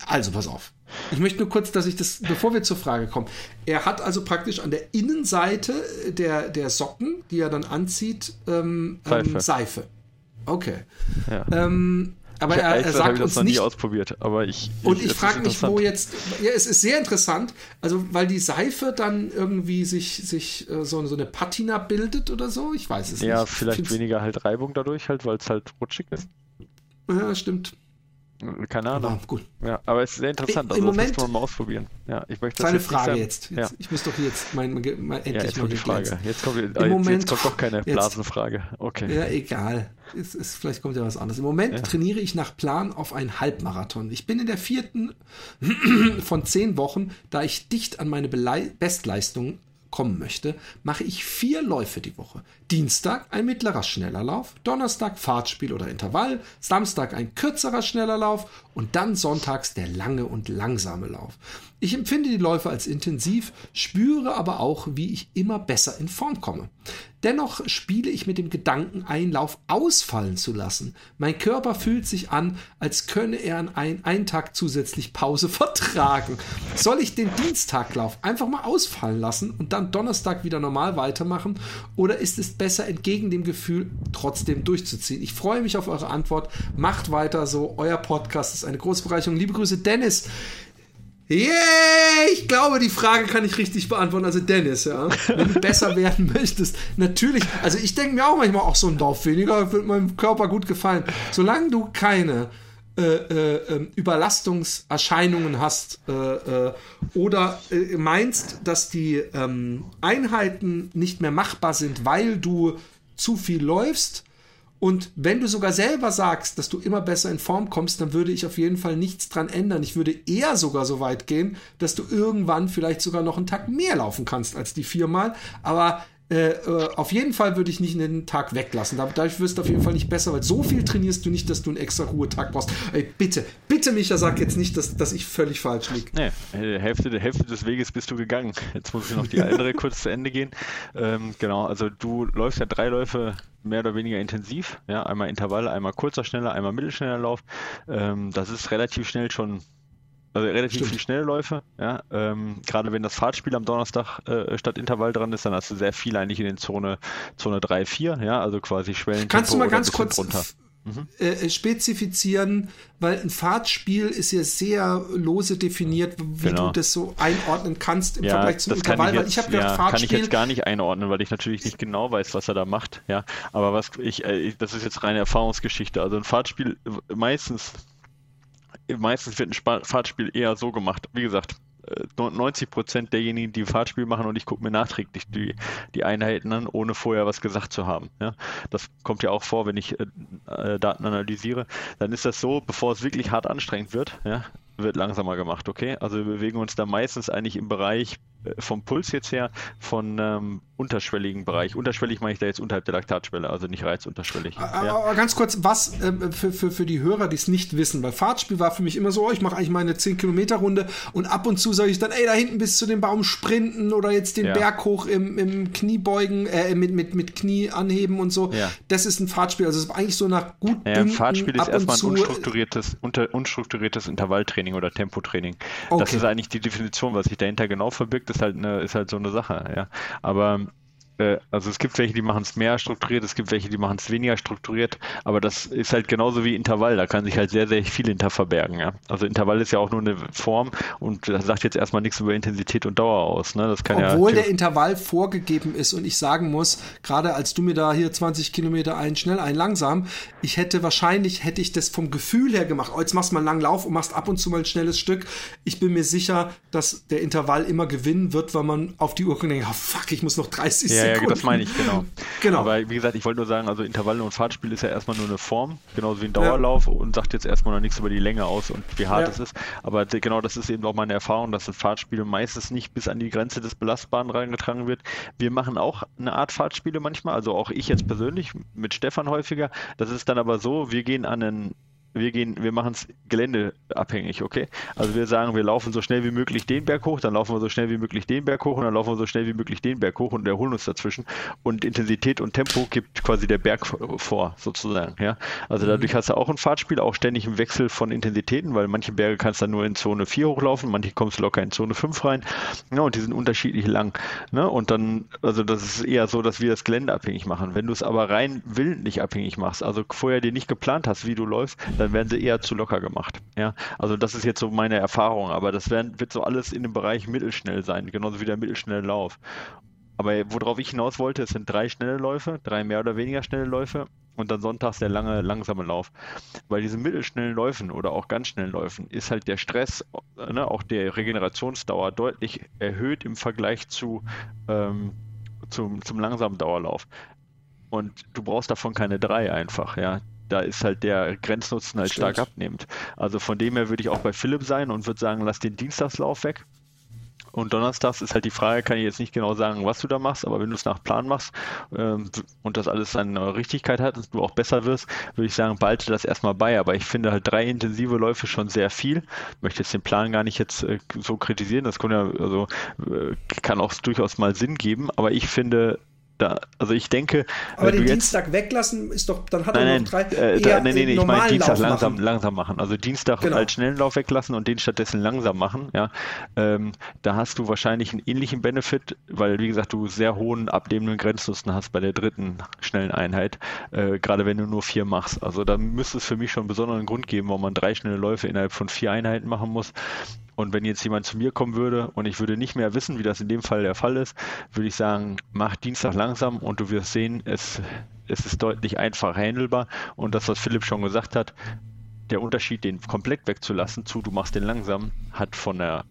Speaker 1: Also, pass auf. Ich möchte nur kurz, dass ich das, bevor wir zur Frage kommen. Er hat also praktisch an der Innenseite der, der Socken, die er dann anzieht, ähm, Seife. Ähm, Seife. Okay. Ja. Ähm, aber er, er sagt ich das uns noch nicht, nie
Speaker 2: ausprobiert, aber ich.
Speaker 1: Und ich, ich frage mich, wo jetzt. Ja, es ist sehr interessant, also weil die Seife dann irgendwie sich, sich äh, so, so eine Patina bildet oder so. Ich weiß es
Speaker 2: ja,
Speaker 1: nicht.
Speaker 2: Ja, vielleicht weniger halt Reibung dadurch, halt, weil es halt rutschig ist.
Speaker 1: Ja, stimmt.
Speaker 2: Keine Ahnung.
Speaker 1: Aber gut.
Speaker 2: Ja, aber es ist sehr interessant.
Speaker 1: Also Im Moment,
Speaker 2: das mal ausprobieren. Ja, ich möchte
Speaker 1: das Seine Frage jetzt. jetzt. Ja. Ich muss doch jetzt mein, mein,
Speaker 2: mein endlich ja, jetzt mal die Frage. Jetzt kommt,
Speaker 1: Im jetzt, Moment,
Speaker 2: jetzt kommt doch keine Blasenfrage. Okay.
Speaker 1: Ja, egal. Es, es, vielleicht kommt ja was anderes. Im Moment ja. trainiere ich nach Plan auf einen Halbmarathon. Ich bin in der vierten von zehn Wochen, da ich dicht an meine Belei Bestleistung kommen möchte, mache ich vier Läufe die Woche. Dienstag ein mittlerer schneller Lauf, Donnerstag Fahrtspiel oder Intervall, Samstag ein kürzerer schneller Lauf und dann sonntags der lange und langsame Lauf. Ich empfinde die Läufe als intensiv, spüre aber auch, wie ich immer besser in Form komme. Dennoch spiele ich mit dem Gedanken, einen Lauf ausfallen zu lassen. Mein Körper fühlt sich an, als könne er an ein, einen Tag zusätzlich Pause vertragen. Soll ich den Dienstaglauf einfach mal ausfallen lassen und dann Donnerstag wieder normal weitermachen? Oder ist es besser, entgegen dem Gefühl trotzdem durchzuziehen? Ich freue mich auf eure Antwort. Macht weiter so. Euer Podcast ist eine große Bereicherung. Liebe Grüße, Dennis. Yeah, ich glaube, die Frage kann ich richtig beantworten. Also Dennis, ja, wenn du besser werden möchtest, natürlich. Also ich denke mir auch manchmal, auch so ein Dorf weniger wird meinem Körper gut gefallen. Solange du keine äh, äh, ähm, Überlastungserscheinungen hast äh, äh oder äh, meinst, dass die ähm, Einheiten nicht mehr machbar sind, weil du zu viel läufst, und wenn du sogar selber sagst, dass du immer besser in Form kommst, dann würde ich auf jeden Fall nichts dran ändern. Ich würde eher sogar so weit gehen, dass du irgendwann vielleicht sogar noch einen Tag mehr laufen kannst als die viermal. Aber äh, äh, auf jeden Fall würde ich nicht einen Tag weglassen. Dadurch wirst du auf jeden Fall nicht besser, weil so viel trainierst du nicht, dass du einen extra Ruhetag brauchst. Ey, bitte, bitte, Micha, sag jetzt nicht, dass, dass ich völlig falsch liege.
Speaker 2: Nee, äh, Hälfte, Hälfte des Weges bist du gegangen. Jetzt muss ich noch die andere kurz zu Ende gehen. Ähm, genau, also du läufst ja drei Läufe mehr oder weniger intensiv. Ja, einmal Intervalle, einmal kurzer, schneller, einmal mittelschneller Lauf. Ähm, das ist relativ schnell schon also relativ Stimmt. viele Schnellläufe, ja. Ähm, gerade wenn das Fahrtspiel am Donnerstag äh, statt Intervall dran ist, dann hast du sehr viel eigentlich in den Zone, Zone 3, 4, ja, also quasi Schwellen.
Speaker 1: Kannst du mal ganz kurz runter. Mhm. Äh, spezifizieren, weil ein Fahrtspiel ist ja sehr lose definiert, wie genau. du das so einordnen kannst im ja, Vergleich zum Intervall.
Speaker 2: Ich jetzt, weil ich habe ja, Fahrtspiel. Kann ich jetzt gar nicht einordnen, weil ich natürlich nicht genau weiß, was er da macht. Ja, aber was ich, äh, das ist jetzt reine Erfahrungsgeschichte. Also ein Fahrtspiel meistens meistens wird ein Fahrtspiel eher so gemacht. Wie gesagt, 90 äh, Prozent derjenigen, die Fahrtspiel machen und ich gucke mir nachträglich die, die Einheiten an, ohne vorher was gesagt zu haben. Ja, das kommt ja auch vor, wenn ich äh, äh Daten analysiere. Dann ist das so, bevor es wirklich hart anstrengend wird, ja, wird langsamer gemacht, okay? Also wir bewegen uns da meistens eigentlich im Bereich äh, vom Puls jetzt her von ähm, unterschwelligen Bereich. Unterschwellig meine ich da jetzt unterhalb der Laktatschwelle, also nicht reizunterschwellig.
Speaker 1: Aber, ja. aber ganz kurz, was äh, für, für, für die Hörer, die es nicht wissen, weil Fahrtspiel war für mich immer so, oh, ich mache eigentlich meine 10 Kilometer Runde und ab und zu sage ich dann, ey, da hinten bis zu dem Baum sprinten oder jetzt den ja. Berg hoch im, im Kniebeugen, äh, mit, mit, mit Knie anheben und so. Ja. Das ist ein Fahrtspiel. Also es ist eigentlich so nach gut
Speaker 2: ja, Fahrtspiel ist erstmal ein unstrukturiertes, unter, unstrukturiertes Intervalltraining oder Tempotraining. Okay. Das ist eigentlich die Definition, was sich dahinter genau verbirgt, ist halt eine, ist halt so eine Sache, ja. Aber also es gibt welche, die machen es mehr strukturiert, es gibt welche, die machen es weniger strukturiert, aber das ist halt genauso wie Intervall, da kann sich halt sehr, sehr viel hinter verbergen. Ja? Also Intervall ist ja auch nur eine Form und das sagt jetzt erstmal nichts über Intensität und Dauer aus. Ne? Das kann
Speaker 1: Obwohl
Speaker 2: ja,
Speaker 1: der Intervall vorgegeben ist und ich sagen muss, gerade als du mir da hier 20 Kilometer ein schnell, ein langsam, ich hätte wahrscheinlich, hätte ich das vom Gefühl her gemacht, oh, jetzt machst du mal einen langen Lauf und machst ab und zu mal ein schnelles Stück. Ich bin mir sicher, dass der Intervall immer gewinnen wird, weil man auf die Uhr denkt, oh, fuck, ich muss noch 30
Speaker 2: ja, Ja, das meine ich, genau. genau. Aber wie gesagt, ich wollte nur sagen, also Intervalle und Fahrtspiel ist ja erstmal nur eine Form, genauso wie ein Dauerlauf ja. und sagt jetzt erstmal noch nichts über die Länge aus und wie hart ja. es ist. Aber genau das ist eben auch meine Erfahrung, dass das Fahrtspiel meistens nicht bis an die Grenze des Belastbaren reingetragen wird. Wir machen auch eine Art Fahrtspiele manchmal, also auch ich jetzt persönlich mit Stefan häufiger. Das ist dann aber so, wir gehen an einen wir gehen, wir machen es geländeabhängig, okay? Also wir sagen, wir laufen so schnell wie möglich den Berg hoch, dann laufen wir so schnell wie möglich den Berg hoch und dann laufen wir so schnell wie möglich den Berg hoch und erholen uns dazwischen. Und Intensität und Tempo gibt quasi der Berg vor, sozusagen, ja? Also mhm. dadurch hast du auch ein Fahrtspiel, auch ständig im Wechsel von Intensitäten, weil manche Berge kannst du dann nur in Zone 4 hochlaufen, manche kommst du locker in Zone 5 rein, ja, und die sind unterschiedlich lang, ne? Und dann, also das ist eher so, dass wir das Gelände abhängig machen. Wenn du es aber rein willentlich abhängig machst, also vorher dir nicht geplant hast, wie du läufst, dann werden sie eher zu locker gemacht. Ja, also das ist jetzt so meine Erfahrung, aber das werden, wird so alles in dem Bereich mittelschnell sein, genauso wie der mittelschnelle Lauf. Aber worauf ich hinaus wollte, es sind drei schnelle Läufe, drei mehr oder weniger schnelle Läufe und dann sonntags der lange, langsame Lauf. Bei diesen mittelschnellen Läufen oder auch ganz schnellen Läufen ist halt der Stress, ne, auch der Regenerationsdauer deutlich erhöht im Vergleich zu, ähm, zum, zum langsamen Dauerlauf. Und du brauchst davon keine drei einfach, ja da ist halt der Grenznutzen halt Stimmt. stark abnehmend. Also von dem her würde ich auch bei Philipp sein und würde sagen, lass den Dienstagslauf weg. Und donnerstags ist halt die Frage, kann ich jetzt nicht genau sagen, was du da machst, aber wenn du es nach Plan machst ähm, und das alles seine Richtigkeit hat und du auch besser wirst, würde ich sagen, behalte das erstmal bei. Aber ich finde halt drei intensive Läufe schon sehr viel. Ich möchte jetzt den Plan gar nicht jetzt äh, so kritisieren. Das kann ja, also äh, kann auch durchaus mal Sinn geben, aber ich finde, da, also ich denke.
Speaker 1: Aber den Dienstag jetzt, weglassen ist doch, dann hat
Speaker 2: nein,
Speaker 1: er noch drei.
Speaker 2: Äh, da, nein, nein, ich meine Dienstag langsam, machen. langsam machen. Also Dienstag genau. als schnellen Lauf weglassen und den stattdessen langsam machen. Ja, ähm, da hast du wahrscheinlich einen ähnlichen Benefit, weil wie gesagt du sehr hohen abnehmenden Grenznutzen hast bei der dritten schnellen Einheit, äh, gerade wenn du nur vier machst. Also da müsste es für mich schon einen besonderen Grund geben, warum man drei schnelle Läufe innerhalb von vier Einheiten machen muss. Und wenn jetzt jemand zu mir kommen würde und ich würde nicht mehr wissen, wie das in dem Fall der Fall ist, würde ich sagen, mach Dienstag langsam und du wirst sehen, es, es ist deutlich einfacher handelbar. Und das, was Philipp schon gesagt hat, der Unterschied, den komplett wegzulassen, zu du machst den langsam, hat von der,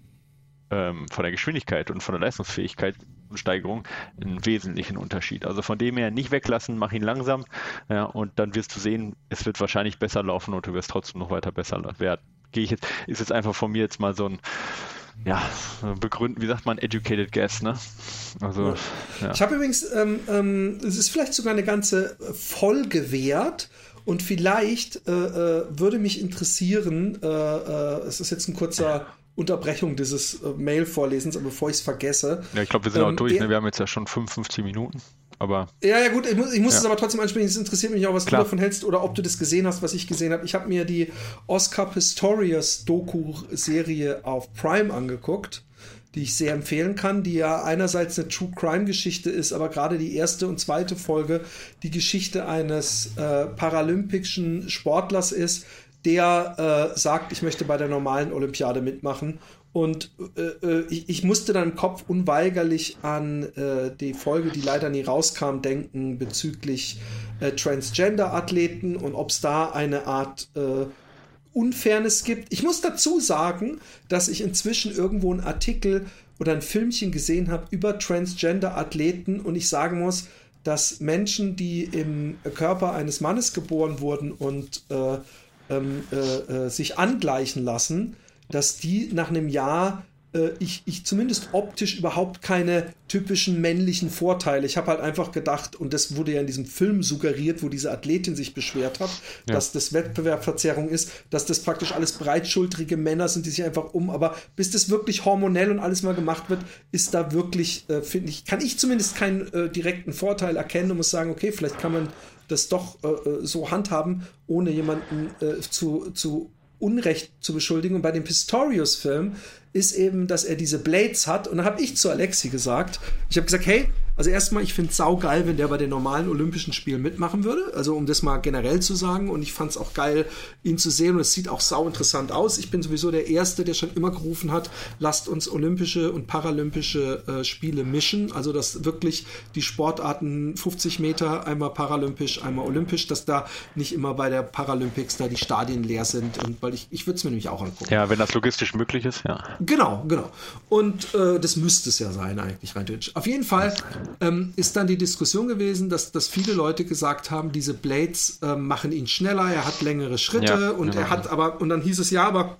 Speaker 2: ähm, von der Geschwindigkeit und von der Leistungsfähigkeit und Steigerung einen wesentlichen Unterschied. Also von dem her nicht weglassen, mach ihn langsam ja, und dann wirst du sehen, es wird wahrscheinlich besser laufen und du wirst trotzdem noch weiter besser werden gehe ich jetzt, ist jetzt einfach von mir jetzt mal so ein ja, begründen, wie sagt man, educated guess, ne?
Speaker 1: Also, ja. Ich habe übrigens, ähm, ähm, es ist vielleicht sogar eine ganze Folge wert und vielleicht äh, äh, würde mich interessieren, äh, äh es ist jetzt ein kurzer Unterbrechung dieses äh, Mail-Vorlesens, aber bevor ich es vergesse.
Speaker 2: Ja, ich glaube, wir sind ähm, auch durch, ne? wir haben jetzt ja schon 55 Minuten. Aber
Speaker 1: ja, ja, gut, ich muss, ich muss ja. es aber trotzdem ansprechen. Es interessiert mich auch, was Klar. du davon hältst oder ob du das gesehen hast, was ich gesehen habe. Ich habe mir die Oscar Pistorius Doku-Serie auf Prime angeguckt, die ich sehr empfehlen kann, die ja einerseits eine True Crime-Geschichte ist, aber gerade die erste und zweite Folge die Geschichte eines äh, paralympischen Sportlers ist, der äh, sagt, ich möchte bei der normalen Olympiade mitmachen und äh, äh, ich, ich, musste dann im Kopf unweigerlich an äh, die Folge, die leider nie rauskam, denken bezüglich äh, Transgender-Athleten und ob es da eine Art äh, Unfairness gibt. Ich muss dazu sagen, dass ich inzwischen irgendwo einen Artikel oder ein Filmchen gesehen habe über Transgender-Athleten und ich sagen muss, dass Menschen, die im Körper eines Mannes geboren wurden und äh, ähm, sich angleichen lassen, dass die nach einem Jahr äh, ich, ich zumindest optisch überhaupt keine typischen männlichen Vorteile. Ich habe halt einfach gedacht, und das wurde ja in diesem Film suggeriert, wo diese Athletin sich beschwert hat, ja. dass das Wettbewerbverzerrung ist, dass das praktisch alles breitschultrige Männer sind, die sich einfach um, aber bis das wirklich hormonell und alles mal gemacht wird, ist da wirklich, äh, finde ich, kann ich zumindest keinen äh, direkten Vorteil erkennen und muss sagen, okay, vielleicht kann man das doch äh, äh so handhaben, ohne jemanden äh, zu, zu Unrecht zu beschuldigen. Und bei dem Pistorius-Film ist eben, dass er diese Blades hat. Und da habe ich zu Alexi gesagt, ich habe gesagt, hey, also erstmal, ich finde es saugeil, wenn der bei den normalen Olympischen Spielen mitmachen würde. Also um das mal generell zu sagen. Und ich fand es auch geil, ihn zu sehen. Und es sieht auch sau interessant aus. Ich bin sowieso der Erste, der schon immer gerufen hat, lasst uns Olympische und Paralympische äh, Spiele mischen. Also dass wirklich die Sportarten 50 Meter, einmal paralympisch, einmal olympisch, dass da nicht immer bei der Paralympics da die Stadien leer sind. Und weil ich, ich würde es mir nämlich auch angucken.
Speaker 2: Ja, wenn das logistisch möglich ist, ja.
Speaker 1: Genau, genau. Und äh, das müsste es ja sein, eigentlich rein theoretisch. Auf jeden Fall ähm, ist dann die Diskussion gewesen, dass, dass viele Leute gesagt haben, diese Blades äh, machen ihn schneller, er hat längere Schritte ja, und ja, er hat aber, und dann hieß es ja, aber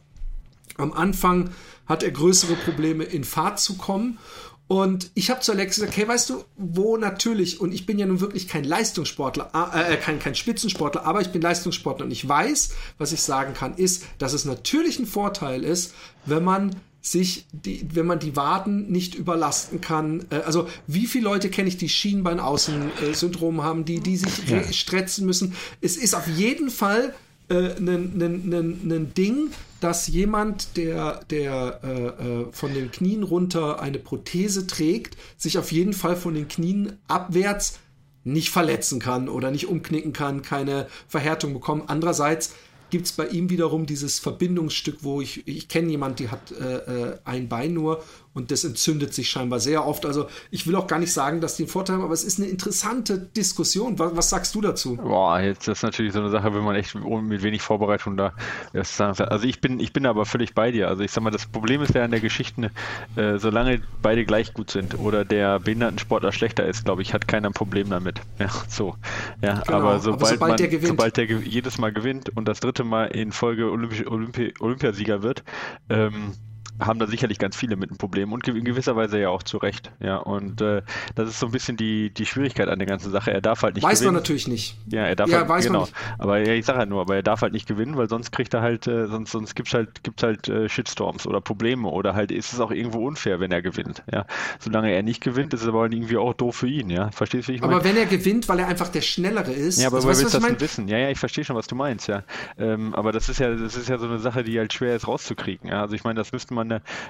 Speaker 1: am Anfang hat er größere Probleme in Fahrt zu kommen. Und ich habe zu Alex gesagt, hey, weißt du, wo natürlich, und ich bin ja nun wirklich kein Leistungssportler, äh, äh, kein, kein Spitzensportler, aber ich bin Leistungssportler und ich weiß, was ich sagen kann, ist, dass es natürlich ein Vorteil ist, wenn man sich, die, wenn man die Waden nicht überlasten kann. Äh, also wie viele Leute kenne ich, die Schienbeinaußen-Syndrom haben, die, die sich ja. stretzen müssen. Es ist auf jeden Fall ein äh, Ding, dass jemand, der, der äh, äh, von den Knien runter eine Prothese trägt, sich auf jeden Fall von den Knien abwärts nicht verletzen kann oder nicht umknicken kann, keine Verhärtung bekommen. Andererseits gibt es bei ihm wiederum dieses Verbindungsstück, wo ich, ich kenne jemanden, die hat äh, äh, ein Bein nur Und das entzündet sich scheinbar sehr oft. Also ich will auch gar nicht sagen, dass die einen Vorteil haben, aber es ist eine interessante Diskussion. Was, was sagst du dazu?
Speaker 2: Boah, jetzt das ist natürlich so eine Sache, wenn man echt mit wenig Vorbereitung da. Also ich bin, ich bin aber völlig bei dir. Also ich sag mal, das Problem ist ja an der Geschichte, äh, solange beide gleich gut sind oder der Behindertensportler schlechter ist, glaube ich, hat keiner ein Problem damit. Ja, so. Ja, genau, aber sobald, aber sobald man, der gewinnt. sobald der jedes Mal gewinnt und das dritte Mal in Folge Olympi Olympi Olympiasieger wird, ähm, haben da sicherlich ganz viele mit einem Problem und in gewisser Weise ja auch zu Recht. Ja, und äh, das ist so ein bisschen die, die Schwierigkeit an der ganzen Sache. Er darf halt nicht
Speaker 1: weiß gewinnen. Weiß man natürlich nicht.
Speaker 2: Ja, er darf ja, halt, weiß genau. Man nicht. Aber ja, ich sage halt nur, aber er darf halt nicht gewinnen, weil sonst kriegt er halt, äh, sonst, sonst gibt's halt, gibt's halt äh, Shitstorms oder Probleme oder halt ist es auch irgendwo unfair, wenn er gewinnt. Ja, solange er nicht gewinnt, ist es aber irgendwie auch doof für ihn. Ja, verstehst du, wie ich
Speaker 1: meine? Aber wenn er gewinnt, weil er einfach der Schnellere ist.
Speaker 2: Ja, aber also, woher willst du das denn wissen? Ja, ja, ich verstehe schon, was du meinst. Ja, ähm, aber das ist ja, das ist ja so eine Sache, die halt schwer ist rauszukriegen. Ja, also ich meine, das müsste man,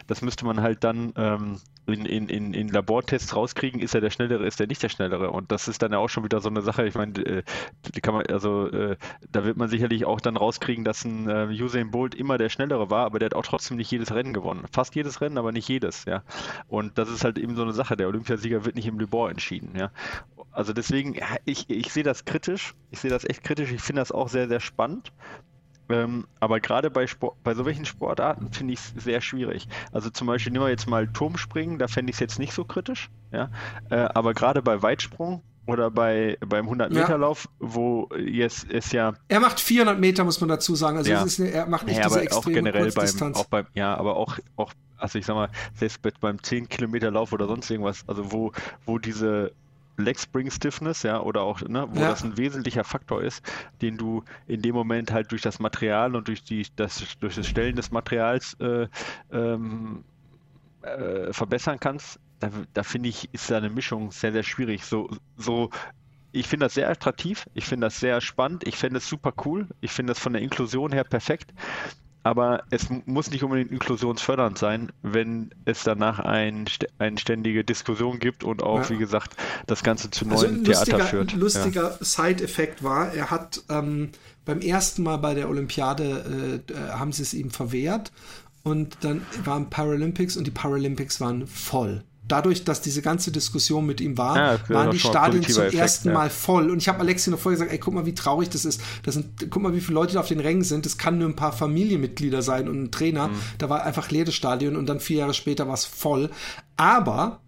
Speaker 2: das müsste man halt dann ähm, in, in, in, in Labortests rauskriegen, ist er der Schnellere, ist er nicht der Schnellere. Und das ist dann ja auch schon wieder so eine Sache. Ich meine, äh, die kann man, also äh, da wird man sicherlich auch dann rauskriegen, dass ein äh, Usain Bolt immer der Schnellere war, aber der hat auch trotzdem nicht jedes Rennen gewonnen. Fast jedes Rennen, aber nicht jedes, ja. Und das ist halt eben so eine Sache. Der Olympiasieger wird nicht im Labor entschieden, ja. Also deswegen, ich, ich sehe das kritisch. Ich sehe das echt kritisch. Ich finde das auch sehr, sehr spannend. Ähm, aber gerade bei, Sport, bei so welchen Sportarten finde ich es sehr schwierig. Also zum Beispiel nehmen wir jetzt mal Turmspringen, da fände ich es jetzt nicht so kritisch. Ja? Äh, aber gerade bei Weitsprung oder bei beim 100-Meter-Lauf, ja. wo jetzt ist ja.
Speaker 1: Er macht 400 Meter, muss man dazu sagen. Also ja. eine, er macht nicht ja, diese extreme
Speaker 2: auch generell beim, auch beim, Ja, aber auch, auch, also ich sag mal, selbst beim 10-Kilometer-Lauf oder sonst irgendwas, also wo, wo diese Leg Spring Stiffness, ja, oder auch, ne, wo ja. das ein wesentlicher Faktor ist, den du in dem Moment halt durch das Material und durch die, das, durch das Stellen des Materials äh, ähm, äh, verbessern kannst. Da, da finde ich, ist da eine Mischung sehr, sehr schwierig. So, so ich finde das sehr attraktiv, ich finde das sehr spannend, ich finde es super cool, ich finde das von der Inklusion her perfekt aber es muss nicht unbedingt inklusionsfördernd sein, wenn es danach ein, eine ständige Diskussion gibt und auch, ja. wie gesagt, das Ganze zu also neuen also Theater führt.
Speaker 1: Ein lustiger ja. Side-Effekt war, er hat ähm, beim ersten Mal bei der Olympiade äh, äh haben sie es ihm verwehrt und dann waren Paralympics und die Paralympics waren voll dadurch, dass diese ganze Diskussion mit ihm war, ja, waren die Stadien zum Effekt, ersten ja. Mal voll. Und ich habe Alexi noch vorher gesagt, ey, guck mal, wie traurig das ist. Das sind, guck mal, wie viele Leute da auf den Rängen sind. Das kann nur ein paar Familienmitglieder sein und ein Trainer. Mhm. Da war einfach leeres Stadion und dann vier Jahre später war es voll. Aber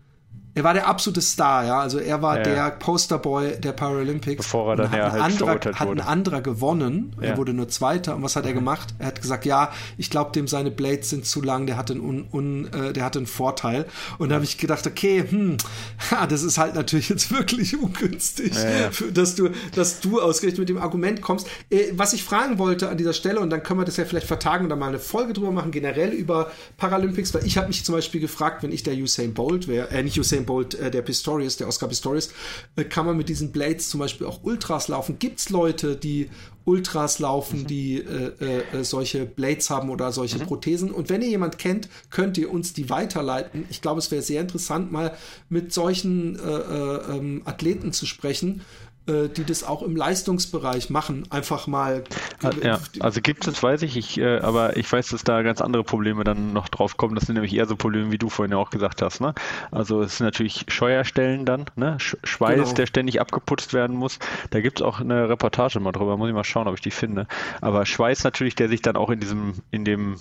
Speaker 1: er war der absolute Star, ja. Also er war ja, der Posterboy der Paralympics.
Speaker 2: Bevor er dann ja
Speaker 1: halt anderer, hat ein anderer gewonnen. Ja. Er wurde nur Zweiter. Und was hat er gemacht? Er hat gesagt, ja, ich glaube, dem seine Blades sind zu lang. Der hatte einen, un, un, äh, der hatte einen Vorteil. Und da habe ich gedacht, okay, hm, ha, das ist halt natürlich jetzt wirklich ungünstig, dass du, dass du ausgerechnet mit dem Argument kommst. Äh, was ich fragen wollte an dieser Stelle, und dann können wir das ja vielleicht vertagen und dann mal eine Folge drüber machen, generell über Paralympics, weil ich habe mich zum Beispiel gefragt, wenn ich der Usain Bolt wäre, äh, nicht Usain Bolt, äh, der Pistorius, der Oscar Pistorius, äh, kann man mit diesen Blades zum Beispiel auch Ultras laufen. Gibt es Leute, die Ultras laufen, mhm. die äh, äh, äh, solche Blades haben oder solche mhm. Prothesen? Und wenn ihr jemand kennt, könnt ihr uns die weiterleiten. Ich glaube, es wäre sehr interessant, mal mit solchen äh, ähm, Athleten zu sprechen die das auch im Leistungsbereich machen, einfach mal.
Speaker 2: Ah, ja, also gibt es, weiß ich, ich äh, aber ich weiß, dass da ganz andere Probleme dann noch drauf kommen. Das sind nämlich eher so Probleme, wie du vorhin ja auch gesagt hast. Ne? Also es sind natürlich Scheuerstellen dann, ne? Schweiß, genau. der ständig abgeputzt werden muss. Da gibt es auch eine Reportage mal drüber, muss ich mal schauen, ob ich die finde. Aber Schweiß natürlich, der sich dann auch in diesem, in dem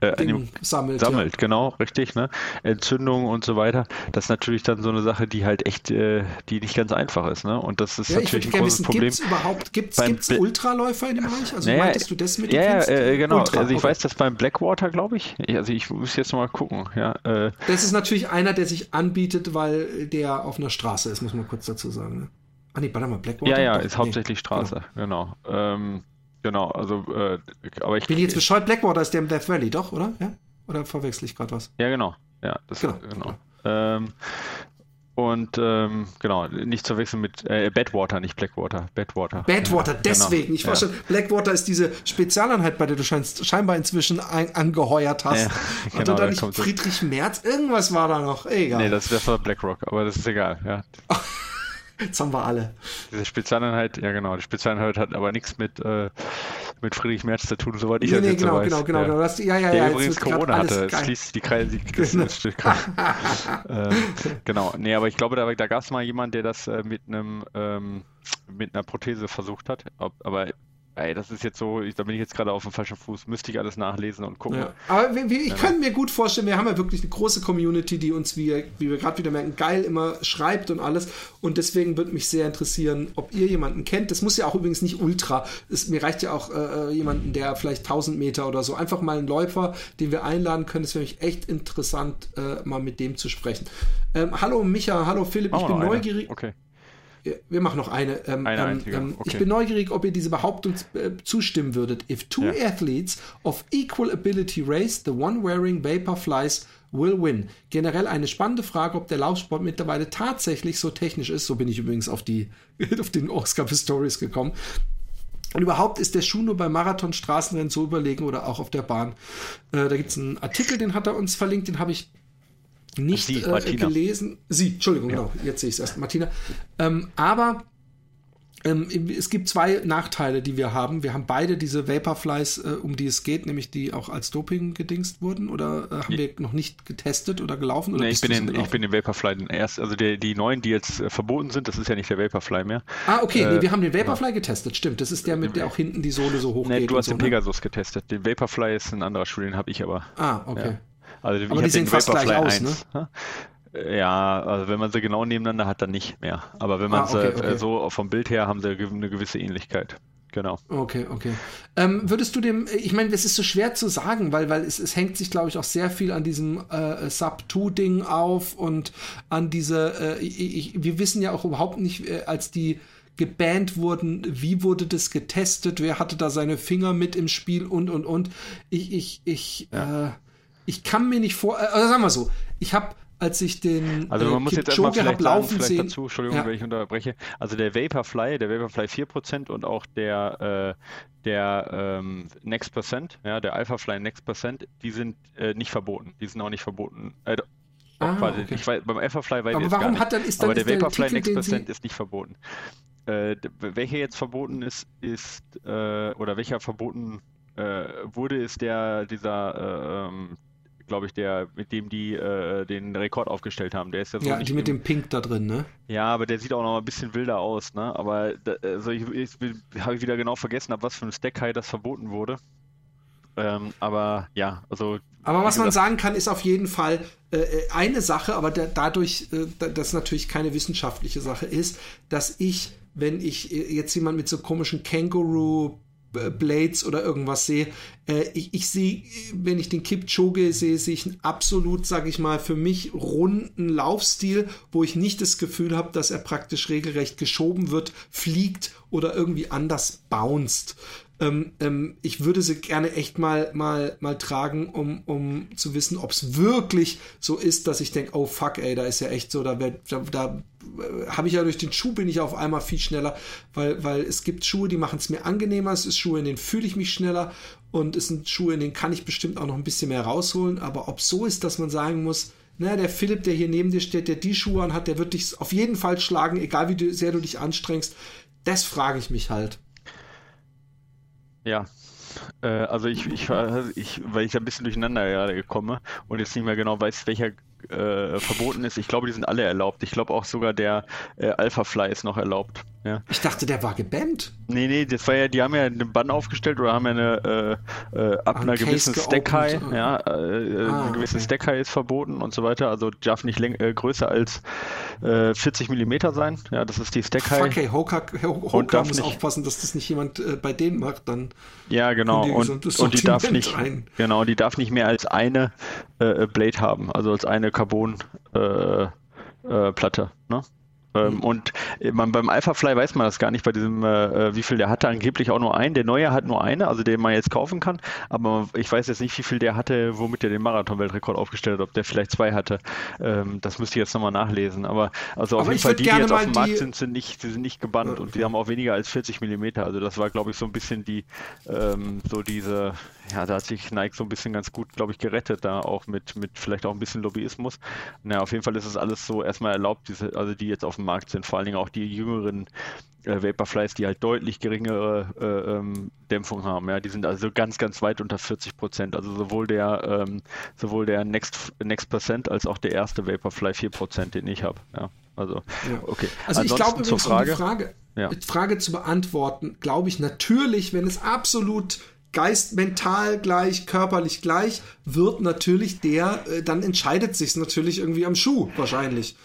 Speaker 2: äh, sammelt. Sammelt, ja. genau, richtig, ne? Entzündungen und so weiter. Das ist natürlich dann so eine Sache, die halt echt, äh, die nicht ganz einfach ist, ne? Und das ist ja, natürlich ein großes wissen, Problem. Gibt
Speaker 1: es überhaupt, gibt es Ultraläufer in dem Bereich? Also
Speaker 2: naja, meintest du das mit dem Ja, äh, genau. Ultra, also ich okay. weiß das beim Blackwater, glaube ich. Also ich muss jetzt mal gucken, ja. Äh.
Speaker 1: Das ist natürlich einer, der sich anbietet, weil der auf einer Straße ist, muss man kurz dazu sagen, ne? Ah nee, warte mal, Blackwater?
Speaker 2: Ja, ja, ist hauptsächlich Straße, genau. genau. Ähm, Genau, also, äh, aber ich.
Speaker 1: Bin jetzt bescheuert, Blackwater ist der im Death Valley, doch, oder? Ja? Oder verwechsel ich gerade was?
Speaker 2: Ja, genau. Ja, das genau. Ist, genau. Ähm, und ähm, genau, nicht zu wechseln mit äh, Badwater, nicht Blackwater. Badwater.
Speaker 1: Badwater, ja, deswegen. Genau. Ich war ja. schon, Blackwater ist diese Spezialeinheit, bei der du scheinst, scheinbar inzwischen ein, angeheuert hast. Ja, genau, Hatte da nicht Friedrich Merz? Irgendwas war da noch. Egal.
Speaker 2: Nee, das, das war BlackRock, aber das ist egal, ja.
Speaker 1: Jetzt haben wir alle.
Speaker 2: Diese Spezialeinheit, ja genau, die Spezialeinheit hat aber nichts mit, äh, mit Friedrich Merz zu tun, soweit ich
Speaker 1: nee,
Speaker 2: das
Speaker 1: nee,
Speaker 2: jetzt
Speaker 1: genau,
Speaker 2: so weiß.
Speaker 1: Genau, genau,
Speaker 2: ja.
Speaker 1: genau. Das, ja, ja,
Speaker 2: Der
Speaker 1: ja,
Speaker 2: übrigens Corona hatte, es schließt die Kreise. Genau. ähm, genau, nee, aber ich glaube, da, da gab es mal jemanden, der das äh, mit einem ähm, mit einer Prothese versucht hat, Ob, aber Ey, das ist jetzt so, ich, da bin ich jetzt gerade auf dem falschen Fuß, müsste ich alles nachlesen und gucken. Ja.
Speaker 1: Aber wir, wir, ich ja. kann mir gut vorstellen, wir haben ja wirklich eine große Community, die uns, wie, wie wir gerade wieder merken, geil immer schreibt und alles. Und deswegen würde mich sehr interessieren, ob ihr jemanden kennt. Das muss ja auch übrigens nicht ultra. Es, mir reicht ja auch äh, jemanden, der vielleicht 1000 Meter oder so, einfach mal einen Läufer, den wir einladen können. Es wäre mich echt interessant, äh, mal mit dem zu sprechen. Ähm, hallo Micha, hallo Philipp, oh, ich bin neugierig.
Speaker 2: Okay
Speaker 1: wir machen noch eine.
Speaker 2: Ähm, eine ähm, ähm,
Speaker 1: okay. Ich bin neugierig, ob ihr diese Behauptung äh, zustimmen würdet. If two ja. athletes of equal ability race, the one wearing vapor flies will win. Generell eine spannende Frage, ob der Laufsport mittlerweile tatsächlich so technisch ist. So bin ich übrigens auf, die, auf den Oscar Stories gekommen. Und überhaupt ist der Schuh nur beim Marathon, Straßenrennen so überlegen oder auch auf der Bahn. Äh, da gibt es einen Artikel, den hat er uns verlinkt, den habe ich nicht Sie, äh, gelesen. Sie, Entschuldigung, ja. genau, jetzt sehe ich es erst, Martina. Ähm, aber ähm, es gibt zwei Nachteile, die wir haben. Wir haben beide diese Vaporflies, äh, um die es geht, nämlich die auch als Doping gedingst wurden, oder äh, haben wir noch nicht getestet oder gelaufen? Oder
Speaker 2: nee, ich bin, den, ich bin den Vaporfly erst, also der, die neuen, die jetzt äh, verboten sind, das ist ja nicht der Vaporfly mehr.
Speaker 1: Ah, okay, äh, nee, wir haben den Vaporfly getestet, stimmt. Das ist der, mit der auch hinten die Sohle so hoch nee, geht.
Speaker 2: Du hast
Speaker 1: den
Speaker 2: so, ne? Pegasus ne? getestet. Den Vaporfly ist ein anderer Schuh, den habe ich aber.
Speaker 1: Ah, okay.
Speaker 2: Ja. Also
Speaker 1: aber die sehen fast gleich aus, 1. ne?
Speaker 2: Ja, also wenn man sie genau nebeneinander hat, dann nicht mehr. Aber wenn man ah, okay, sie okay. so vom Bild her haben sie eine gewisse Ähnlichkeit. Genau.
Speaker 1: Okay, okay. Ähm, würdest du dem, ich meine, es ist so schwer zu sagen, weil, weil es, es hängt sich, glaube ich, auch sehr viel an diesem äh, Sub-2-Ding auf und an diese, äh, ich, wir wissen ja auch überhaupt nicht, äh, als die gebannt wurden, wie wurde das getestet, wer hatte da seine Finger mit im Spiel und, und, und. Ich, ich, ich, ja. äh, ich kann mir nicht vor, äh, also sagen wir so, ich habe als ich den
Speaker 2: also man äh, muss jetzt erstmal vielleicht laufen sagen, vielleicht dazu, Entschuldigung, ja. wenn ich unterbreche. Also der Vaporfly, der Vaporfly 4% und auch der äh, der ähm, Next Percent, ja, der Alphafly Next Percent, die sind äh, nicht verboten. Die sind auch nicht verboten. Äh, ah, okay. ich weiß, beim Alphafly weiß
Speaker 1: Aber
Speaker 2: ich
Speaker 1: warum hat dann, ist
Speaker 2: dann,
Speaker 1: Aber
Speaker 2: der Vaporfly Next Percent ist nicht verboten. Äh, welcher jetzt verboten ist, ist äh, oder welcher verboten äh, wurde, ist der dieser ähm, glaube ich, der, mit dem die äh, den Rekord aufgestellt haben. Der ist ja so.
Speaker 1: Ja, die mit dem Pink da drin, ne?
Speaker 2: Ja, aber der sieht auch noch mal ein bisschen wilder aus, ne? Aber da, also ich, ich habe ich wieder genau vergessen, ab was für ein Stack High das verboten wurde. Ähm, aber ja, also.
Speaker 1: Aber was man sagen kann, ist auf jeden Fall äh, äh eine Sache, aber der, dadurch, äh, das natürlich keine wissenschaftliche Sache ist, dass ich, wenn ich äh, jetzt jemand mit so komischen Känguru Blades oder irgendwas sehe. Äh, ich, ich sehe, wenn ich den Kipchoge sehe, sehe ich einen absolut, sage ich mal, für mich runden Laufstil, wo ich nicht das Gefühl habe, dass er praktisch regelrecht geschoben wird, fliegt oder irgendwie anders bounced. Ähm, ähm, ich würde sie gerne echt mal, mal, mal tragen, um, um zu wissen, ob es wirklich so ist, dass ich denke, oh fuck, ey, da ist ja echt so, da, da, da äh, habe ich ja durch den Schuh bin ich auf einmal viel schneller, weil, weil es gibt Schuhe, die machen es mir angenehmer, es ist Schuhe, in denen fühle ich mich schneller und es sind Schuhe, in denen kann ich bestimmt auch noch ein bisschen mehr rausholen, aber ob so ist, dass man sagen muss, na, der Philipp, der hier neben dir steht, der die Schuhe anhat, der wird dich auf jeden Fall schlagen, egal wie sehr du dich anstrengst. Das frage ich mich halt.
Speaker 2: Ja, äh, also ich, ich, ich, weil ich da ein bisschen durcheinander gerade komme und jetzt nicht mehr genau weiß, welcher äh, verboten ist. Ich glaube, die sind alle erlaubt. Ich glaube auch sogar der äh, Alpha Fly ist noch erlaubt. Ja.
Speaker 1: Ich dachte, der war gebannt.
Speaker 2: Nee, nee, das war ja, die haben ja einen Bann aufgestellt oder haben ja eine äh, äh, ab einer gewissen Stack High, ja, äh, ah, eine gewisse okay. Stack High ist verboten und so weiter. Also darf nicht äh, größer als 40 äh, mm sein. Ja, das ist die Stack High.
Speaker 1: Okay, Hoka, Hoka muss nicht, aufpassen, dass das nicht jemand bei denen macht, dann.
Speaker 2: Ja, genau. Und, und die darf nicht, rein. genau, die darf nicht mehr als eine Blade haben, also als eine Carbon Platte. Ne? Ähm, mhm. Und äh, man, beim Alphafly weiß man das gar nicht, bei diesem, äh, äh, wie viel der hatte, angeblich auch nur einen. Der neue hat nur eine, also den man jetzt kaufen kann. Aber ich weiß jetzt nicht, wie viel der hatte, womit er den Marathon-Weltrekord aufgestellt hat, ob der vielleicht zwei hatte. Ähm, das müsste ich jetzt nochmal nachlesen. Aber also auf Aber jeden Fall, die, die jetzt auf dem Markt sind, sind nicht, die sind nicht gebannt okay. und die haben auch weniger als 40 Millimeter. Also das war, glaube ich, so ein bisschen die, ähm, so diese, ja, da hat sich Nike so ein bisschen ganz gut, glaube ich, gerettet, da auch mit, mit vielleicht auch ein bisschen Lobbyismus. Na, auf jeden Fall ist es alles so erstmal erlaubt, diese, also die jetzt auf dem Markt sind, vor allen Dingen auch die jüngeren äh, Vaporflies, die halt deutlich geringere äh, ähm, Dämpfung haben. Ja, die sind also ganz, ganz weit unter 40 Prozent. Also sowohl der, ähm, sowohl der Next, Next Percent als auch der erste Vaporfly 4 Prozent, den ich habe. Ja, also,
Speaker 1: ja. okay. Also Ansonsten ich glaube übrigens, Frage, um die Frage, ja. Frage zu beantworten, glaube ich natürlich, wenn es absolut Geist mental gleich, körperlich gleich, wird natürlich der, äh, dann entscheidet sich natürlich irgendwie am Schuh wahrscheinlich.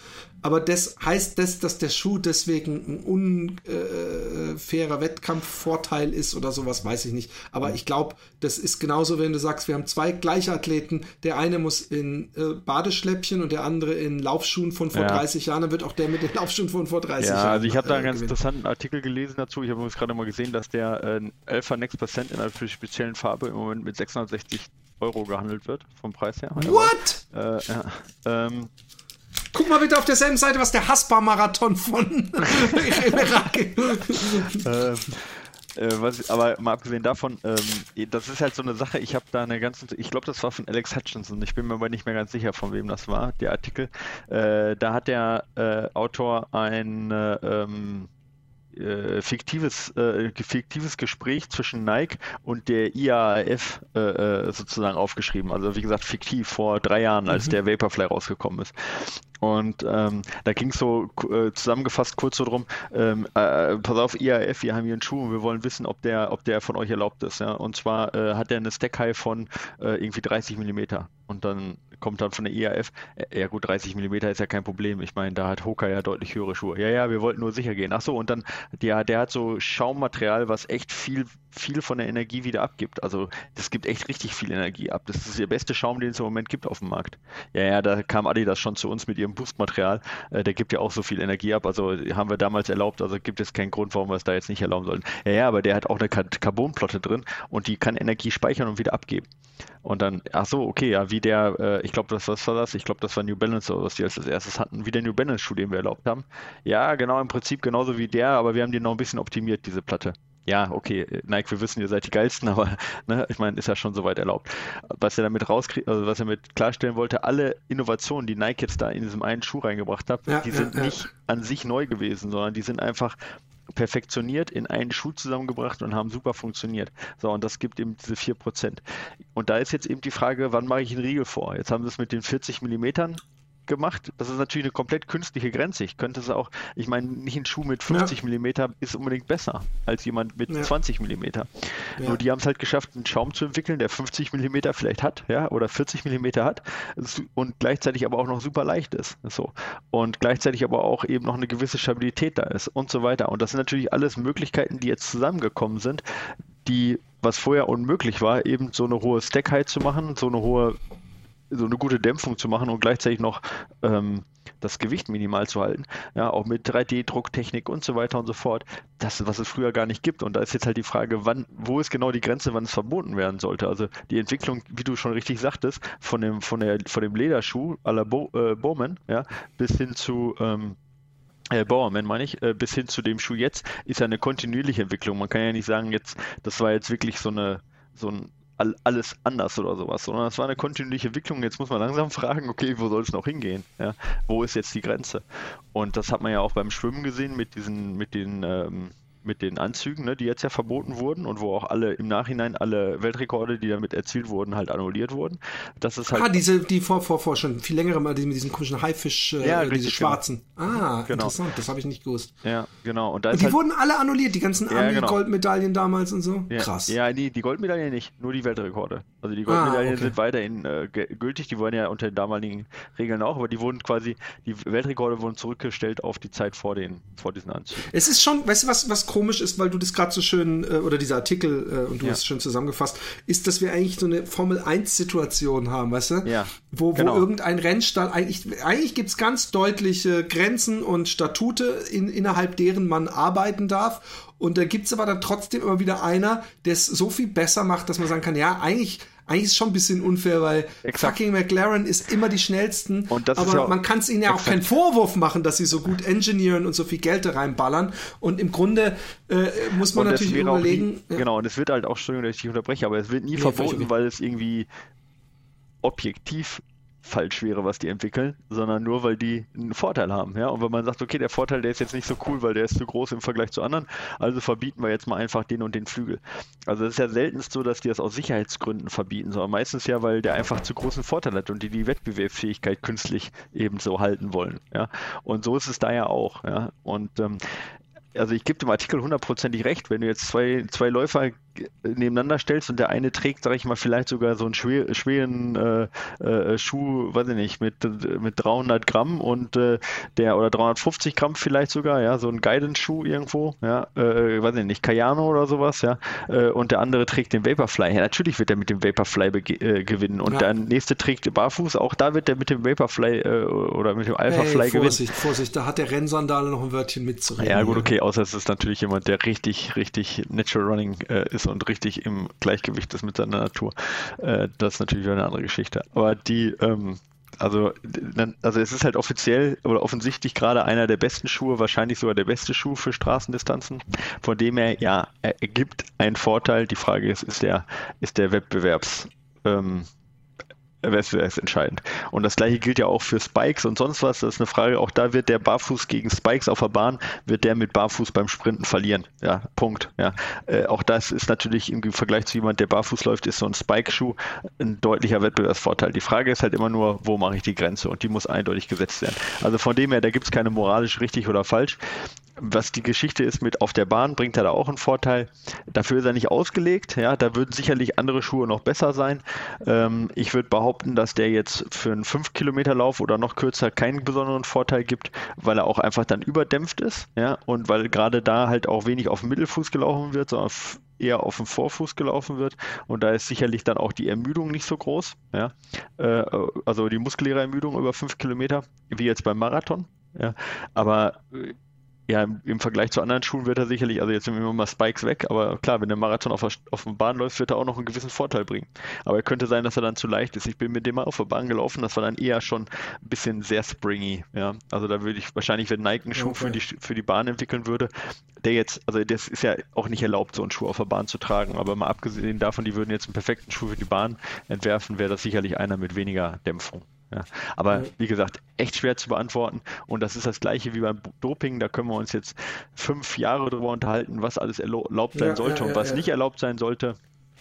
Speaker 1: Aber das heißt das, dass der Schuh deswegen ein unfairer äh, Wettkampfvorteil ist oder sowas, weiß ich nicht. Aber ich glaube, das ist genauso, wenn du sagst, wir haben zwei Gleichathleten. Der eine muss in äh, Badeschläppchen und der andere in Laufschuhen von vor ja. 30 Jahren. Dann wird auch der mit den Laufschuhen von vor 30
Speaker 2: ja,
Speaker 1: Jahren.
Speaker 2: Ja, also ich habe da einen äh, ganz gewinnen. interessanten Artikel gelesen dazu. Ich habe übrigens gerade mal gesehen, dass der äh, Alpha Next Percent in einer speziellen Farbe im Moment mit 660 Euro gehandelt wird, vom Preis her.
Speaker 1: What? Aber, äh, ja, ähm, Guck mal bitte auf derselben Seite, was der Haspa-Marathon von
Speaker 2: ähm, äh, was, aber mal abgesehen davon, ähm, das ist halt so eine Sache, ich habe da eine ganze, ich glaube, das war von Alex Hutchinson, ich bin mir aber nicht mehr ganz sicher, von wem das war, der Artikel. Äh, da hat der äh, Autor ein äh, ähm, äh, fiktives, äh, fiktives Gespräch zwischen Nike und der IAAF äh, äh, sozusagen aufgeschrieben. Also wie gesagt, fiktiv vor drei Jahren, als mhm. der Vaporfly rausgekommen ist. Und ähm, da ging es so äh, zusammengefasst kurz so drum, ähm, äh, pass auf, IAF, wir haben hier einen Schuh und wir wollen wissen, ob der, ob der von euch erlaubt ist. Ja? Und zwar hat der eine Stack High von irgendwie 30 Millimeter. Und dann kommt dann von der IAF, äh, ja gut, 30 Millimeter ist ja kein Problem. Ich meine, da hat Hoka ja deutlich höhere Schuhe. Ja, ja, wir wollten nur sicher gehen. Ach so, und dann, ja, der hat so Schaummaterial, was echt viel, viel von der Energie wieder abgibt. Also das gibt echt richtig viel Energie ab. Das ist der beste Schaum, den es im Moment gibt auf dem Markt. Ja, ja, da kam Adidas schon zu uns mit ihrem Boostmaterial. Äh, der gibt ja auch so viel Energie ab. Also haben wir damals erlaubt, also gibt es keinen Grund, warum wir es da jetzt nicht erlauben sollten. Ja, ja, aber der hat auch eine Carbonplotte drin und die kann Energie speichern und wieder abgeben. Und dann, ach so, okay, ja, wie der, äh, ich glaube, das was war das? Ich glaube, das war New Balance oder was die als das erstes hatten, wie der New Balance Schuh, den wir erlaubt haben. Ja, genau, im Prinzip genauso wie der, aber wir haben den noch ein bisschen optimiert, diese Platte. Ja, okay, Nike, wir wissen, ihr seid die geilsten, aber ne, ich meine, ist ja schon soweit erlaubt. Was er damit rauskriegt, also was er mit klarstellen wollte, alle Innovationen, die Nike jetzt da in diesem einen Schuh reingebracht hat, ja, die sind ja, nicht an sich neu gewesen, sondern die sind einfach perfektioniert in einen Schuh zusammengebracht und haben super funktioniert. So, und das gibt eben diese 4%. Und da ist jetzt eben die Frage, wann mache ich einen Riegel vor? Jetzt haben sie es mit den 40 Millimetern gemacht. Das ist natürlich eine komplett künstliche Grenze. Ich könnte es auch, ich meine, nicht ein Schuh mit 50 ja. mm ist unbedingt besser als jemand mit ja. 20 mm. Ja. Nur die haben es halt geschafft, einen Schaum zu entwickeln, der 50 mm vielleicht hat, ja, oder 40 mm hat und gleichzeitig aber auch noch super leicht ist. So. Und gleichzeitig aber auch eben noch eine gewisse Stabilität da ist und so weiter. Und das sind natürlich alles Möglichkeiten, die jetzt zusammengekommen sind, die was vorher unmöglich war, eben so eine hohe Stackheit zu machen, so eine hohe so eine gute Dämpfung zu machen und gleichzeitig noch ähm, das Gewicht minimal zu halten, ja, auch mit 3D-Drucktechnik und so weiter und so fort, das, was es früher gar nicht gibt. Und da ist jetzt halt die Frage, wann, wo ist genau die Grenze, wann es verboten werden sollte? Also die Entwicklung, wie du schon richtig sagtest, von dem, von der, von dem Lederschuh à la Bo, äh, Bowman, ja, bis hin zu ähm, äh, Bauerman meine ich, äh, bis hin zu dem Schuh jetzt, ist ja eine kontinuierliche Entwicklung. Man kann ja nicht sagen, jetzt, das war jetzt wirklich so eine so ein all, alles anders oder sowas, sondern es war eine kontinuierliche Entwicklung. Jetzt muss man langsam fragen, okay, wo soll es noch hingehen? Ja? Wo ist jetzt die Grenze? Und das hat man ja auch beim Schwimmen gesehen mit diesen, mit den ähm, mit den Anzügen, ne, die jetzt ja verboten wurden und wo auch alle im Nachhinein alle Weltrekorde, die damit erzielt wurden, halt annulliert wurden. Das ist halt
Speaker 1: ah, diese, die vor, vor, vor schon viel längere Mal, die mit diesen komischen Haifisch, äh, ja, diese richtig, genau. schwarzen. Genau. Ah, genau. interessant, das habe ich nicht gewusst.
Speaker 2: Ja, genau.
Speaker 1: Und, und die halt, wurden alle annulliert, die ganzen ja, genau. Goldmedaillen damals und so.
Speaker 2: Ja,
Speaker 1: Krass.
Speaker 2: Ja, die, die Goldmedaillen nicht, nur die Weltrekorde. Also die Goldmedaillen ah, okay. sind weiterhin äh, gültig, die wurden ja unter den damaligen Regeln auch, aber die wurden quasi, die Weltrekorde wurden zurückgestellt auf die Zeit vor den, vor diesen Anzügen.
Speaker 1: Es ist schon, weißt du, was, was komisch ist, weil du das gerade so schön, äh, oder dieser Artikel, äh, und du ja. hast es schon zusammengefasst, ist, dass wir eigentlich so eine Formel-1-Situation haben, weißt du?
Speaker 2: Ja.
Speaker 1: Wo, genau. wo irgendein Rennstall, eigentlich, eigentlich gibt es ganz deutliche Grenzen und Statute, in, innerhalb deren man arbeiten darf. Und da gibt es aber dann trotzdem immer wieder einer, der es so viel besser macht, dass man sagen kann, ja, eigentlich eigentlich ist es schon ein bisschen unfair, weil Exakt. fucking McLaren ist immer die schnellsten. aber ja man kann es ihnen ja auch keinen Vorwurf machen, dass sie so gut engineeren und so viel Geld da reinballern. Und im Grunde äh, muss man natürlich überlegen.
Speaker 2: Nie, ja. Genau, und es wird halt auch, Entschuldigung, dass ich dich unterbreche, aber es wird nie nee, verboten, weil es irgendwie objektiv falsch wäre, was die entwickeln, sondern nur, weil die einen Vorteil haben. Ja? Und wenn man sagt, okay, der Vorteil, der ist jetzt nicht so cool, weil der ist zu groß im Vergleich zu anderen, also verbieten wir jetzt mal einfach den und den Flügel. Also es ist ja seltenst so, dass die das aus Sicherheitsgründen verbieten, sondern meistens ja, weil der einfach zu großen Vorteil hat und die die Wettbewerbsfähigkeit künstlich ebenso halten wollen. Ja? Und so ist es da ja auch. Ja? Und ähm, also ich gebe dem Artikel hundertprozentig recht, wenn du jetzt zwei, zwei Läufer nebeneinander stellst und der eine trägt, sag ich mal, vielleicht sogar so einen schwer, schweren äh, äh, Schuh, weiß ich nicht, mit, mit 300 Gramm und äh, der oder 350 Gramm vielleicht sogar, ja, so ein Guidance-Schuh irgendwo, ja, äh, weiß ich nicht, Cayano oder sowas, ja, äh, und der andere trägt den Vaporfly. Ja, natürlich wird er mit dem Vaporfly äh, gewinnen und ja. der nächste trägt Barfuß, auch da wird er mit dem Vaporfly oder mit dem Alphafly hey, gewinnen.
Speaker 1: Vorsicht, Vorsicht, da hat der Rennsandale noch ein Wörtchen mitzureden.
Speaker 2: Ja, gut, okay, außer es ist natürlich jemand, der richtig, richtig Natural Running ist und richtig im Gleichgewicht ist mit seiner Natur. Äh, das ist natürlich wieder eine andere Geschichte. Aber die, ähm, also, also es ist halt offiziell oder offensichtlich gerade einer der besten Schuhe, wahrscheinlich sogar der beste Schuh für Straßendistanzen. Von dem er, ja, er gibt einen Vorteil. Die Frage ist, ist der, ist der Wettbewerbs, ähm, wäre es entscheidend. Und das gleiche gilt ja auch für Spikes und sonst was. Das ist eine Frage, auch da wird der Barfuß gegen Spikes auf der Bahn, wird der mit Barfuß beim Sprinten verlieren. Ja, Punkt. Ja. Äh, auch das ist natürlich im Vergleich zu jemand, der barfuß läuft, ist so ein Spike-Schuh ein deutlicher Wettbewerbsvorteil. Die Frage ist halt immer nur, wo mache ich die Grenze? Und die muss eindeutig gesetzt werden. Also von dem her, da gibt es keine moralisch richtig oder falsch was die Geschichte ist mit auf der Bahn, bringt er da auch einen Vorteil. Dafür ist er nicht ausgelegt. Ja, da würden sicherlich andere Schuhe noch besser sein. Ähm, ich würde behaupten, dass der jetzt für einen 5-Kilometer-Lauf oder noch kürzer keinen besonderen Vorteil gibt, weil er auch einfach dann überdämpft ist. Ja, und weil gerade da halt auch wenig auf dem Mittelfuß gelaufen wird, sondern eher auf dem Vorfuß gelaufen wird. Und da ist sicherlich dann auch die Ermüdung nicht so groß. Ja, äh, also die muskuläre Ermüdung über 5 Kilometer, wie jetzt beim Marathon. Ja, aber äh, ja, im Vergleich zu anderen Schuhen wird er sicherlich, also jetzt nehmen wir mal Spikes weg, aber klar, wenn der Marathon auf der, auf der Bahn läuft, wird er auch noch einen gewissen Vorteil bringen. Aber er könnte sein, dass er dann zu leicht ist. Ich bin mit dem mal auf der Bahn gelaufen, das war dann eher schon ein bisschen sehr springy, ja. Also da würde ich wahrscheinlich, wenn Nike einen Schuh okay. für, die, für die Bahn entwickeln würde, der jetzt, also das ist ja auch nicht erlaubt, so einen Schuh auf der Bahn zu tragen, aber mal abgesehen davon, die würden jetzt einen perfekten Schuh für die Bahn entwerfen, wäre das sicherlich einer mit weniger Dämpfung. Ja, aber wie gesagt, echt schwer zu beantworten. Und das ist das gleiche wie beim Doping. Da können wir uns jetzt fünf Jahre darüber unterhalten, was alles erlaubt sein ja, sollte ja, und was nicht erlaubt sein sollte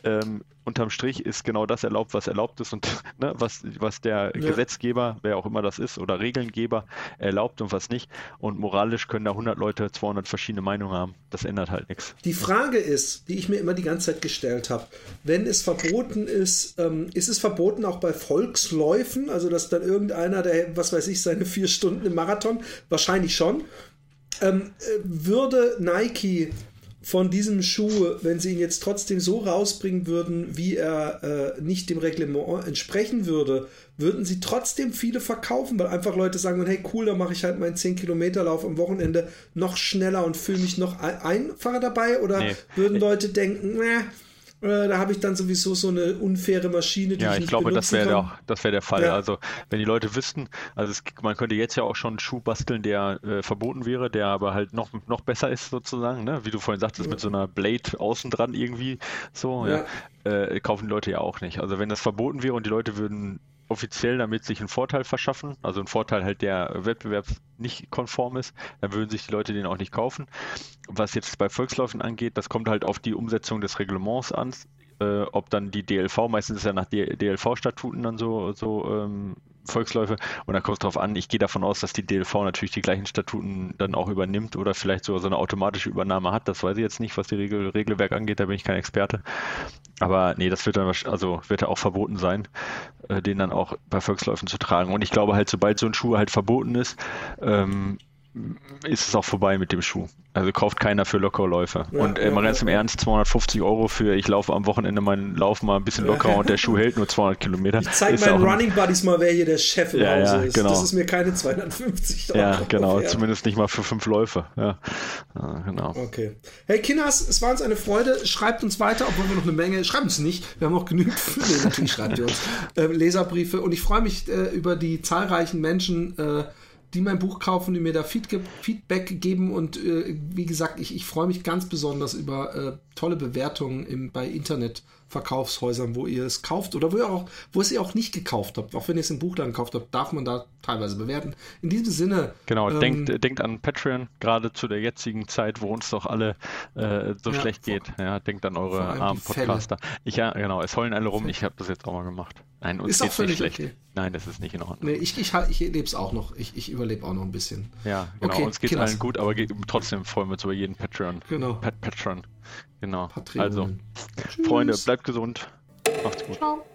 Speaker 2: ähm, unterm Strich ist genau das erlaubt, was erlaubt ist und ne, was, was der ja. Gesetzgeber, wer auch immer das ist, oder Regelngeber erlaubt und was nicht. Und moralisch können da 100 Leute 200 verschiedene Meinungen haben. Das ändert halt nichts.
Speaker 1: Die Frage ist, die ich mir immer die ganze Zeit gestellt habe, wenn es verboten ist, ähm, ist es verboten auch bei Volksläufen, also dass dann irgendeiner, der, was weiß ich, seine vier Stunden im Marathon, wahrscheinlich schon, ähm, äh, würde Nike von diesem Schuh, wenn sie ihn jetzt trotzdem so rausbringen würden, wie er äh, nicht dem Reglement entsprechen würde, würden sie trotzdem viele verkaufen, weil einfach Leute sagen, hey cool, dann mache ich halt meinen 10 Kilometer Lauf am Wochenende noch schneller und fühle mich noch einfacher dabei oder nee. würden Leute denken, nah, äh, da habe ich dann sowieso so eine unfaire Maschine,
Speaker 2: die ja, ich, nicht ich glaube, das wäre der, das wär der Fall. Ja. Also wenn die Leute wüssten, also es, man könnte jetzt ja auch schon einen Schuh basteln, der äh, verboten wäre, der aber halt noch, noch besser ist sozusagen, ne? wie du vorhin sagtest, ja. mit so einer Blade außen dran irgendwie so, ja. Äh, kaufen die Leute ja auch nicht. Also wenn das verboten wäre und die Leute würden offiziell damit sich einen Vorteil verschaffen, also einen Vorteil halt, der wettbewerbs nicht konform ist, dann würden sich die Leute den auch nicht kaufen. Was jetzt bei Volksläufen angeht, das kommt halt auf die Umsetzung des Reglements an, äh, ob dann die DLV, meistens ist ja nach DLV-Statuten dann so, so ähm, Volksläufe und da kommt es darauf an, ich gehe davon aus, dass die DLV natürlich die gleichen Statuten dann auch übernimmt oder vielleicht sogar so eine automatische Übernahme hat, das weiß ich jetzt nicht, was die Regel, Regelwerk angeht, da bin ich kein Experte. Aber nee, das wird dann also wird ja auch verboten sein, äh, den dann auch bei Volksläufen zu tragen. Und ich glaube halt, sobald so ein Schuh halt verboten ist, ähm, ist es auch vorbei mit dem Schuh. Also kauft keiner für lockere Läufe. Ja, und äh, mal ganz im Ernst, 250 Euro für ich laufe am Wochenende meinen Lauf mal ein bisschen lockerer und der Schuh hält nur 200 Kilometer.
Speaker 1: Ich zeige meinen Running Buddies mal, wer hier der Chef im
Speaker 2: ja,
Speaker 1: Hause
Speaker 2: ja,
Speaker 1: ist.
Speaker 2: Genau.
Speaker 1: Das ist mir keine 250 Euro.
Speaker 2: Ja, genau. Zumindest nicht mal für fünf Läufe. Ja, genau.
Speaker 1: Okay. Hey, Kinas, es war uns eine Freude. Schreibt uns weiter, obwohl wir noch eine Menge, schreibt uns nicht. Wir haben auch genügend, nee, natürlich schreibt ihr uns, äh, Leserbriefe. Und ich freue mich äh, über die zahlreichen Menschen, äh, die mein Buch kaufen, die mir da Feedback geben. Und äh, wie gesagt, ich, ich freue mich ganz besonders über äh, tolle Bewertungen im, bei Internetverkaufshäusern, wo ihr es kauft oder wo ihr auch, wo es ihr auch nicht gekauft habt. Auch wenn ihr es im Buchladen gekauft habt, darf man da teilweise bewerten. In diesem Sinne.
Speaker 2: Genau, ähm, denkt, denkt an Patreon, gerade zu der jetzigen Zeit, wo uns doch alle äh, so ja, schlecht geht. Ja, denkt an eure armen Podcaster. Ich, ja, genau, es heulen alle rum, ich habe das jetzt auch mal gemacht. Nein, uns ist geht's nicht schlecht. Okay. Nein, das ist nicht in Ordnung.
Speaker 1: Nee, ich, ich, ich lebe es auch noch. Ich, ich überlebe auch noch ein bisschen.
Speaker 2: Ja, genau. Okay, uns geht es allen gut, aber geht, trotzdem freuen wir uns über jeden Patreon.
Speaker 1: Genau.
Speaker 2: Pat Patreon. Genau. Patreon. Also, Tschüss. Freunde, bleibt gesund. Macht's gut. Ciao.